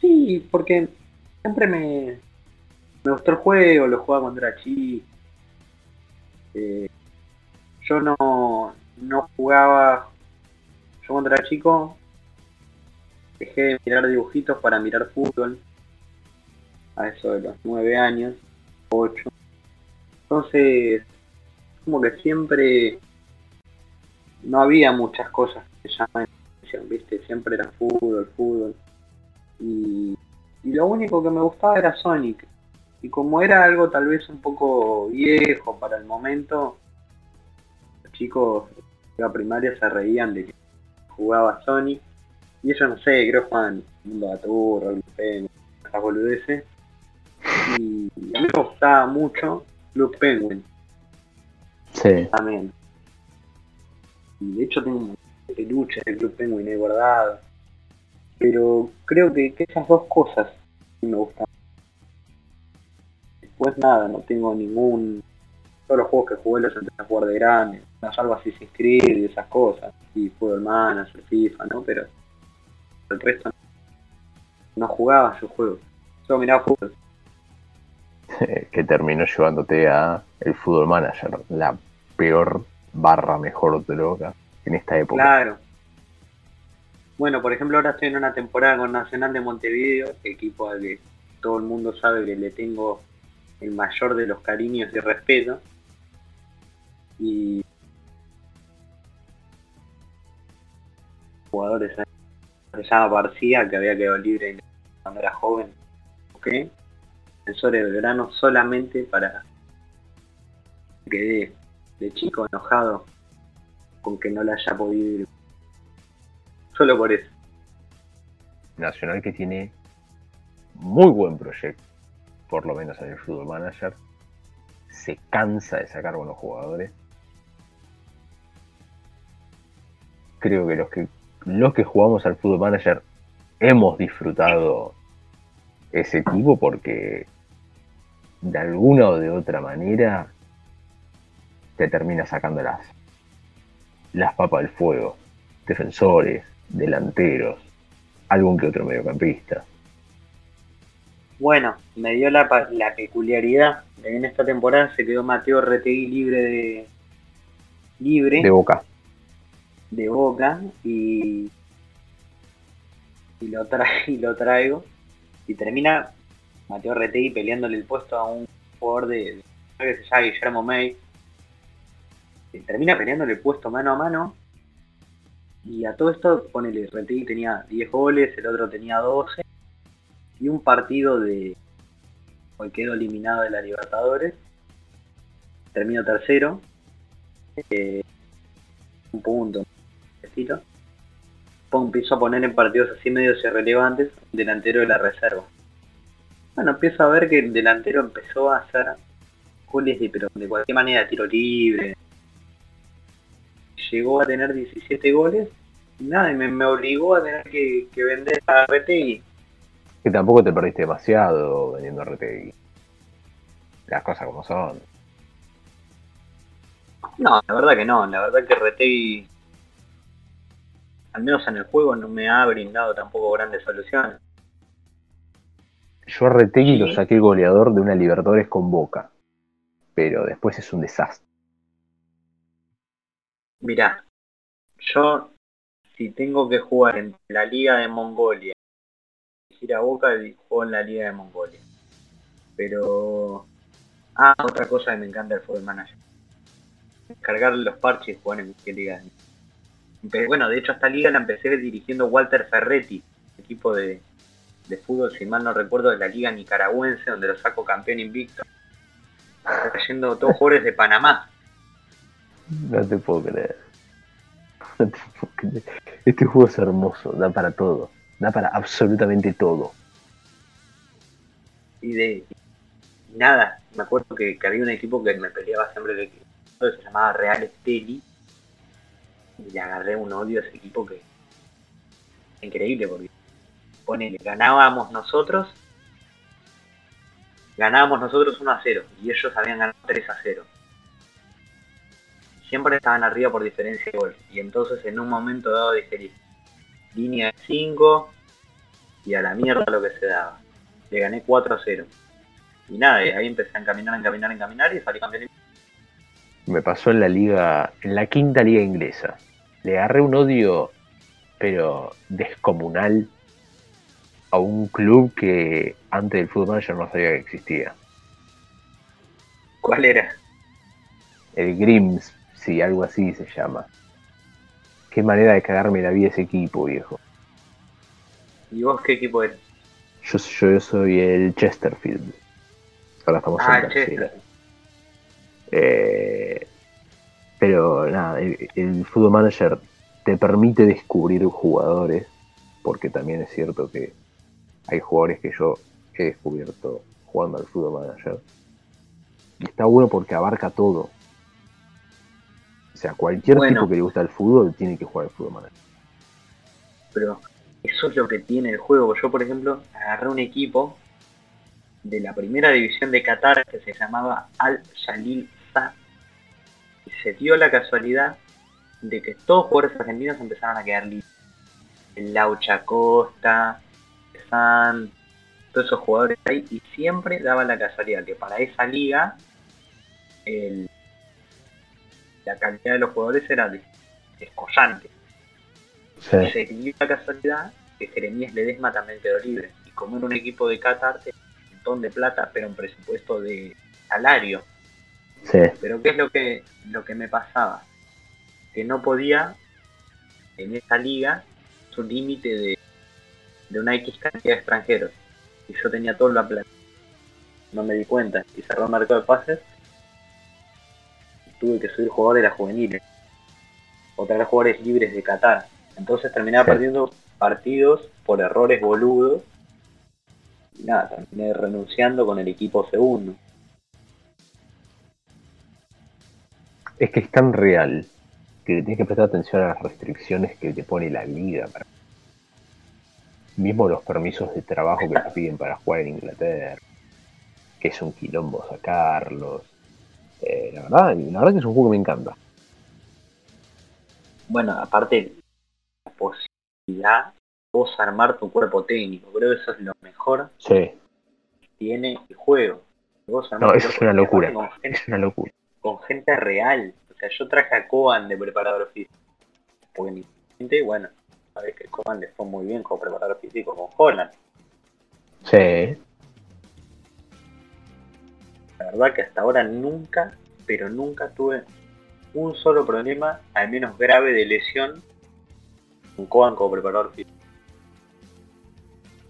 Sí, porque siempre me, me gustó el juego, lo jugaba cuando era chico. Eh, yo no, no jugaba, yo cuando era chico dejé de mirar dibujitos para mirar fútbol a eso de los nueve años, ocho. Entonces, como que siempre no había muchas cosas que llaman atención, ¿viste? Siempre era fútbol, fútbol. Y, y lo único que me gustaba era Sonic. Y como era algo tal vez un poco viejo para el momento, chicos de la primaria se reían de que jugaba Sonic. Y ellos no sé, creo que jugaban Mundo Atur, esas boludeces. Y a mí me gustaba mucho Blue Penguin.
Sí.
También. Y de hecho tengo un peluche del Club Penguin ahí guardado. Pero creo que, que esas dos cosas me gustan. Después nada, no tengo ningún... Todos los juegos que jugué los empecé a jugar de grande. Algo así se inscribe y esas cosas. Y Fútbol Manager, FIFA, ¿no? Pero el resto no jugaba esos juegos. Solo miraba fútbol.
que terminó llevándote a el Fútbol Manager, la peor barra mejor droga en esta época.
Claro. Bueno, por ejemplo, ahora estoy en una temporada con Nacional de Montevideo, equipo al que todo el mundo sabe que le tengo el mayor de los cariños y respeto. Y jugadores se llama García, que había quedado libre cuando era joven. ¿Ok? Defensores de verano solamente para que de chico enojado con que no la haya podido ir. Solo por eso.
Nacional que tiene muy buen proyecto, por lo menos en el Fútbol Manager. Se cansa de sacar buenos jugadores. Creo que los que los que jugamos al Fútbol Manager hemos disfrutado ese tipo porque de alguna o de otra manera te termina sacando las, las papas del fuego. Defensores, delanteros, algún que otro mediocampista.
Bueno, me dio la, la peculiaridad de que en esta temporada se quedó Mateo Retegui libre de libre
de Boca.
De Boca y y lo, y lo traigo y termina Mateo Retegui peleándole el puesto a un jugador de, que se llama Guillermo May termina peleándole el puesto mano a mano. Y a todo esto, ponele, Retegui tenía 10 goles, el otro tenía 12. Y un partido de. Hoy quedó eliminado de la Libertadores. Terminó tercero. Eh, un punto. Estilo. Empiezo a poner en partidos así medios irrelevantes delantero de la reserva. Bueno, empiezo a ver que el delantero empezó a hacer goles de, pero de cualquier manera, tiro libre, llegó a tener 17 goles y nada, y me, obligó a tener que, vender a Retegui.
Que tampoco te perdiste demasiado vendiendo a Retegui. Las cosas como son.
No, la verdad que no, la verdad que Retegui, al menos en el juego, no me ha brindado tampoco grandes soluciones.
Yo a Retegui lo saqué goleador de una Libertadores con Boca, pero después es un desastre.
Mira, yo si tengo que jugar en la Liga de Mongolia y ir a Boca, juego en la Liga de Mongolia. Pero... Ah, otra cosa que me encanta el Fútbol Manager. Cargar los parches y jugar en qué liga. Bueno, de hecho esta liga la empecé dirigiendo Walter Ferretti, equipo de, de fútbol, si mal no recuerdo, de la liga nicaragüense, donde lo saco campeón invicto. Trayendo todos jugadores de Panamá.
No te puedo creer. Este juego es hermoso, da para todo. Da para absolutamente todo.
Y de nada, me acuerdo que, había un equipo que me peleaba siempre de se llamaba Real Esteli. Y le agarré un odio a ese equipo que increíble porque ponele, ganábamos nosotros ganábamos nosotros 1 a 0 y ellos habían ganado 3 a 0 siempre estaban arriba por diferencia de gol. Y entonces en un momento dado dije, línea de 5 y a la mierda lo que se daba. Le gané 4 a 0. Y nada, ahí empecé a encaminar, encaminar, encaminar y salí campeón.
Me pasó en la liga, en la quinta liga inglesa. Le agarré un odio, pero descomunal, a un club que antes del Football Manager no sabía que existía.
¿Cuál era?
El Grims, sí, algo así se llama. Qué manera de cagarme la vida ese equipo, viejo.
¿Y vos qué equipo eres?
Yo, yo soy el Chesterfield. Ahora estamos
Ah,
en tercera. Eh, pero nada, el, el Football Manager te permite descubrir jugadores, porque también es cierto que hay jugadores que yo he descubierto jugando al Football Manager. Y está bueno porque abarca todo. O sea, cualquier
Bueno.
tipo que le gusta el fútbol tiene que jugar al Football Manager.
Pero eso es lo que tiene el juego. Yo, por ejemplo, agarré un equipo de la primera división de Qatar que se llamaba Al Jalil y se dio la casualidad de que todos los jugadores argentinos empezaron a quedar libres. El Laucha Costa, San, todos esos jugadores ahí y siempre daba la casualidad que para esa liga el- la calidad de los jugadores era des- descollante.
Sí.
Se dio la casualidad que Jeremías Ledesma también quedó libre. Y como era un equipo de Qatar, tenía un montón de plata, pero un presupuesto de salario.
Sí.
Pero ¿qué es lo que, lo que me pasaba? Que no podía, en esa liga, su límite de, de una X cantidad de extranjeros. Y yo tenía toda la plata. No me di cuenta. Y cerró el mercado de pases. Tuve que subir jugadores de las juveniles. O traer jugadores libres de Qatar. Entonces terminaba
Sí.
perdiendo partidos por errores boludos. Y nada, terminé renunciando con el equipo segundo.
Es que es tan real que tienes que prestar atención a las restricciones que te pone la liga. para- Mismo los permisos de trabajo que te piden para jugar en Inglaterra. Que es un quilombo sacarlos. Eh, la, verdad, la verdad que es un juego que me encanta.
Bueno, aparte, la posibilidad de vos armar tu cuerpo técnico. Creo que eso es lo mejor
Sí,
que tiene el juego. Vos
no, es una locura. Es una locura.
Con gente real. O sea, yo traje a Coban de preparador físico. Porque mi gente, bueno, sabés que Coban le fue muy bien como preparador físico con Holland.
Sí,
La verdad que hasta ahora nunca, pero nunca tuve un solo problema, al menos grave, de lesión con Coban como preparador físico.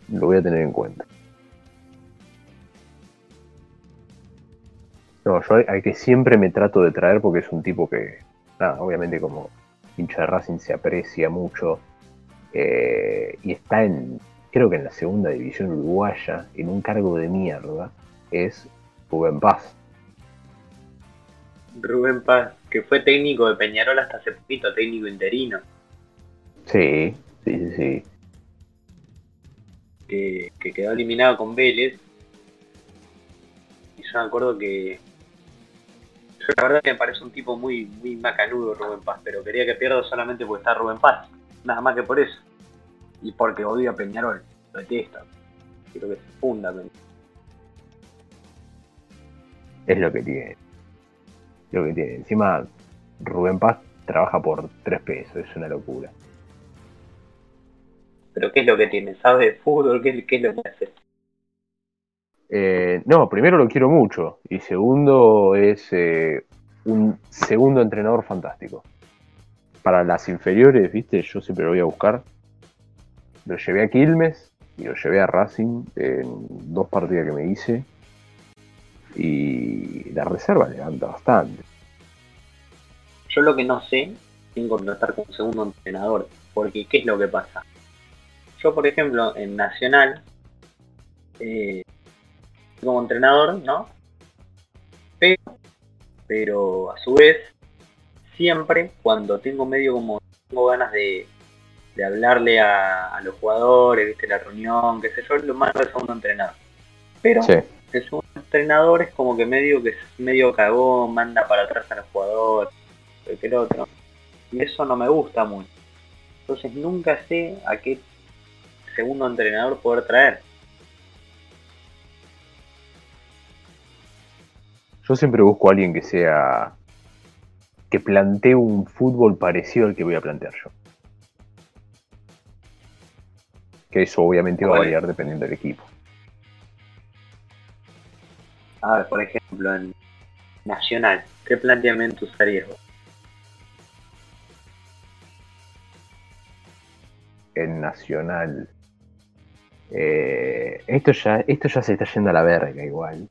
lo voy a tener en cuenta. No, yo al- que siempre me trato de traer porque es un tipo que, nada, obviamente como hincha de Racing se aprecia mucho eh, y está en, creo que en la segunda división uruguaya, en un cargo de mierda, es Rubén Paz.
Rubén Paz, que fue técnico de Peñarol hasta hace poquito, técnico interino,
Sí, sí, sí, sí.
que, que quedó eliminado con Vélez. Y yo me acuerdo que. Yo la verdad que me parece un tipo muy, muy macanudo Rubén Paz, pero quería que pierda solamente porque está Rubén Paz. Nada más que por eso. Y porque odio a Peñarol, lo detesto. Quiero que se funda. Peñarol.
Es lo que tiene. Lo que tiene. Encima, Rubén Paz trabaja por tres pesos, es una locura.
Pero ¿qué es lo que tiene? ¿Sabe de fútbol? ¿Qué, qué es lo que hace?
Eh, no, primero lo quiero mucho. Y segundo es eh, un segundo entrenador fantástico. Para las inferiores, viste, yo siempre lo voy a buscar. Lo llevé a Quilmes y lo llevé a Racing en dos partidas que me hice. Y la reserva levanta bastante.
Yo lo que no sé, que estar con un segundo entrenador, porque ¿qué es lo que pasa? Yo, por ejemplo, en Nacional, eh, como entrenador, ¿no? Pero, pero a su vez, siempre cuando tengo medio como, tengo ganas de, de hablarle a, a los jugadores, viste, la reunión, qué sé yo, lo mando al segundo entrenador. Pero
Sí,
el segundo entrenador es como que medio que es medio cagón, manda para atrás a los jugadores, que el otro. Y eso no me gusta mucho. Entonces nunca sé a qué segundo entrenador poder traer.
Yo siempre busco a alguien que sea que plantee un fútbol parecido al que voy a plantear yo. Que eso obviamente va a variar dependiendo del equipo.
A ver, por ejemplo, en Nacional, ¿qué planteamiento usarías vos?
En Nacional. Eh, esto, ya, esto ya se está yendo a la verga igual.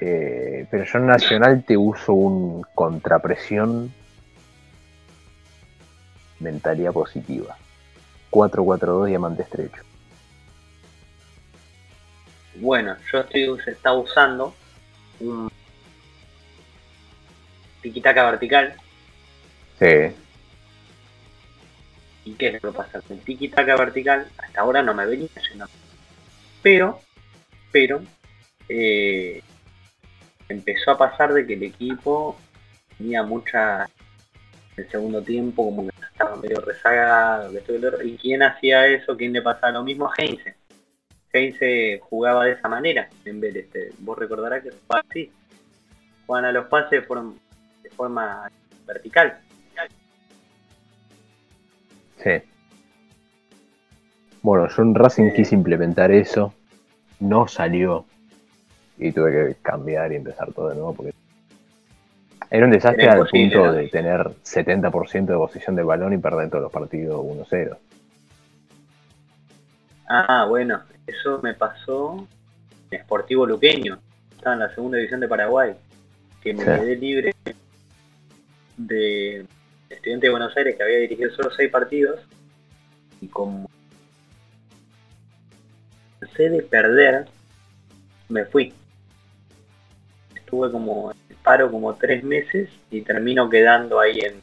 Eh, pero yo en Nacional te uso un contrapresión mentalidad positiva. 4-4-2 diamante estrecho.
Bueno, yo estoy se está usando un tiquitaca vertical.
Sí.
¿Y qué es lo que pasa? El tiquitaca vertical hasta ahora no me venía yendo. Pero, pero, eh, empezó a pasar de que el equipo tenía mucha el segundo tiempo como que estaba medio rezagado y quién hacía eso quién le pasaba lo mismo a Heinze. Heinze jugaba de esa manera en vez de este vos recordarás que fue así. Juegan a los pases de forma, de forma vertical.
Sí. Bueno yo en Racing
Eh.
quise implementar eso. No salió y tuve que cambiar y empezar todo de nuevo porque era un desastre al punto de tener 70% de posición del balón y perder todos los partidos 1-0.
ah bueno eso me pasó en Sportivo Luqueño estaba en la segunda división de Paraguay que me
Sí.
quedé libre de estudiante de Buenos Aires que había dirigido solo seis partidos y como sé de perder me fui estuve como en paro como tres meses y termino quedando ahí en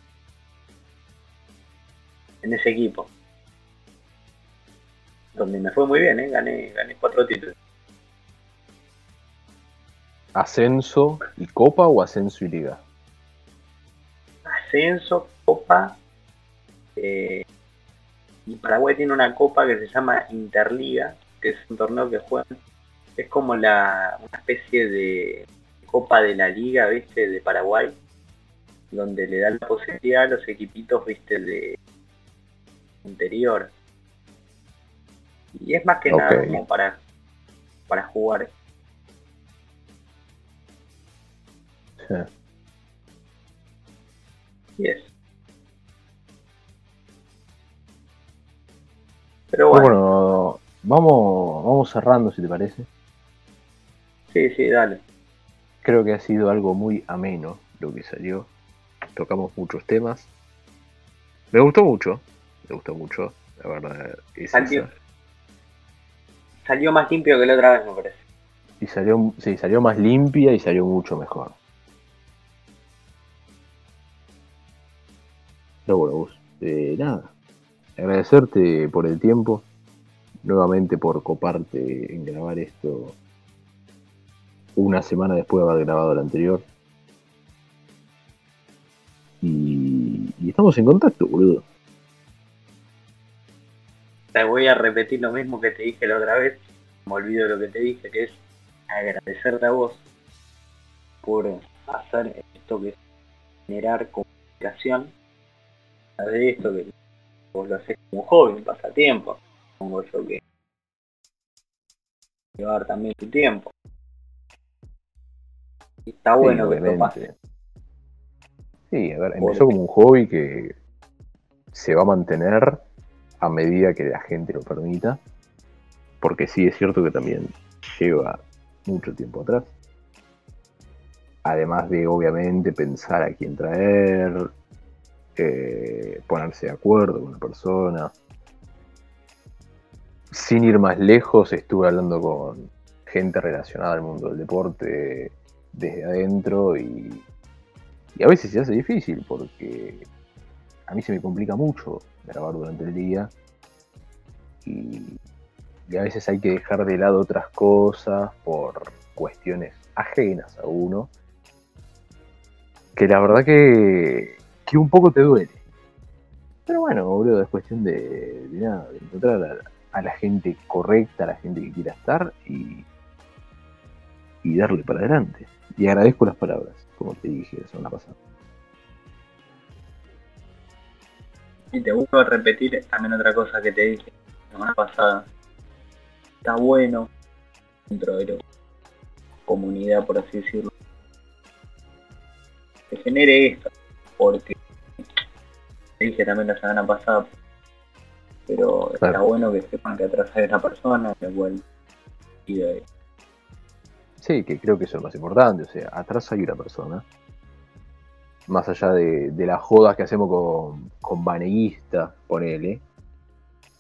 en ese equipo donde me fue muy bien ¿eh? gané gané cuatro títulos
¿Ascenso y Copa o ascenso y Liga?
ascenso, copa. eh, y Paraguay tiene una copa que se llama Interliga, que es un torneo que juegan. Es como la, una especie de copa de la liga, viste, de Paraguay, donde le dan la posibilidad a los equipitos, viste, de interior. Y es más que nada como para, para jugar.
Sí.
Y es. Pero bueno,
Bueno, vamos, vamos cerrando si te parece.
sí, sí, dale.
Creo que ha sido algo muy ameno lo que salió. Tocamos muchos temas. Me gustó mucho. Me gustó mucho. La verdad es
Salió.
esa.
Salió más limpio que la otra vez, me parece.
Y salió, sí, salió más limpia y salió mucho mejor. Bueno, vos, eh, nada. Agradecerte por el tiempo. Nuevamente por coparte en grabar esto una semana después de haber grabado el anterior. Y, estamos en contacto, boludo.
Te voy a repetir lo mismo que te dije la otra vez. Me olvido de lo que te dije, que es agradecerte a vos por hacer esto que es generar comunicación. De esto que vos lo haces como un pasatiempo. Pongo yo que llevar también tu tiempo. Y está
Sí,
bueno que esto pase.
Sí, a ver, empezó como un hobby que se va a mantener a medida que la gente lo permita. Porque sí es cierto que también lleva mucho tiempo atrás. Además de, obviamente, pensar a quién traer, eh, ponerse de acuerdo con una persona. Sin ir más lejos, estuve hablando con gente relacionada al mundo del deporte desde adentro y, a veces se hace difícil porque a mí se me complica mucho grabar durante el día y, a veces hay que dejar de lado otras cosas por cuestiones ajenas a uno que la verdad que, que un poco te duele. Pero bueno, boludo, es cuestión de, encontrar a, a la gente correcta, a la gente que quiera estar y, y darle para adelante. Y agradezco las palabras, como te dije la semana pasada.
Y te vuelvo a repetir también otra cosa que te dije la semana pasada. Está bueno dentro de la comunidad, por así decirlo, que genere esto, porque te dije también la semana pasada, pero está bueno que sepan que atrás hay una persona, que cual y de
Sí, que creo que eso es lo más importante, o sea, atrás hay una persona. Más allá de, las jodas que hacemos con, con Baneguista, ponele.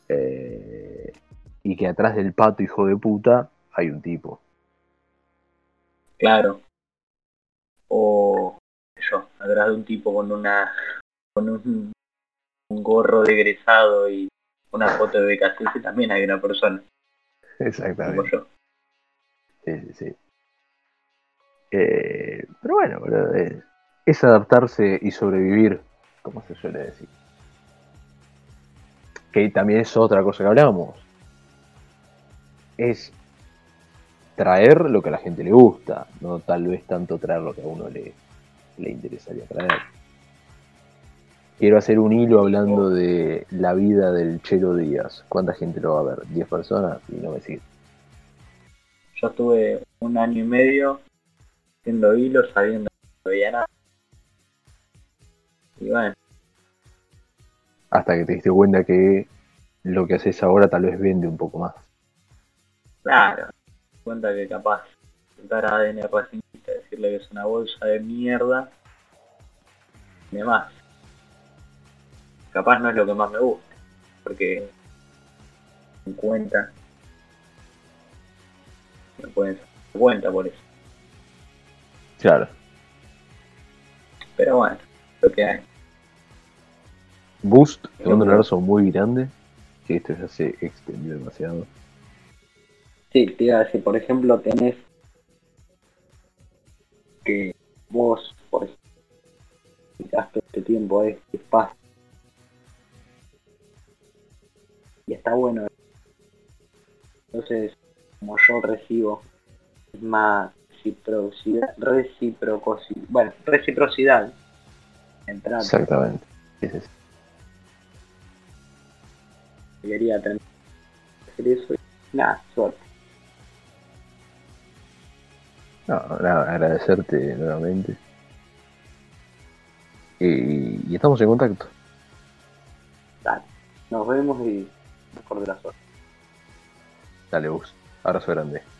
Eh, y que atrás del pato, hijo de puta, hay un tipo.
Claro. O yo, atrás de un tipo con una con un, gorro de egresado y una foto de y también hay una persona.
Exactamente. Como yo. Sí, sí, sí. Eh, pero bueno, es adaptarse y sobrevivir, como se suele decir. Que también es otra cosa que hablamos. Es traer lo que a la gente le gusta, no tal vez tanto traer lo que a uno le, le interesaría traer. Quiero hacer un hilo hablando de la vida del Chelo Díaz. ¿Cuánta gente lo va a ver? ¿10 personas? Y no me sigue.
Yo estuve un año y medio haciendo hilos, sabiendo que no veía nada. Y bueno.
Hasta que te diste cuenta que lo que haces ahora tal vez vende un poco más.
Claro, cuenta que capaz intentar a ADN racingista decirle que es una bolsa de mierda y demás. Capaz no es lo que más me gusta, porque en cuenta me pueden dar cuenta por eso.
Claro.
Pero bueno, lo que hay.
Boost, mando un abrazo muy grande, que esto ya se extendió demasiado.
Sí, te iba a decir, por ejemplo, tenés que vos, por ejemplo, todo este tiempo este espacio. Y está bueno. Entonces, como yo recibo, es más reciprocidad, reciprocidad, bueno, reciprocidad.
Entrando. Exactamente.
Quería tener eso y nada, suerte.
No, nada, agradecerte nuevamente. Y, y, estamos en contacto.
Dale, nos vemos y mejor de la suerte.
Dale, Bus. Abrazo grande.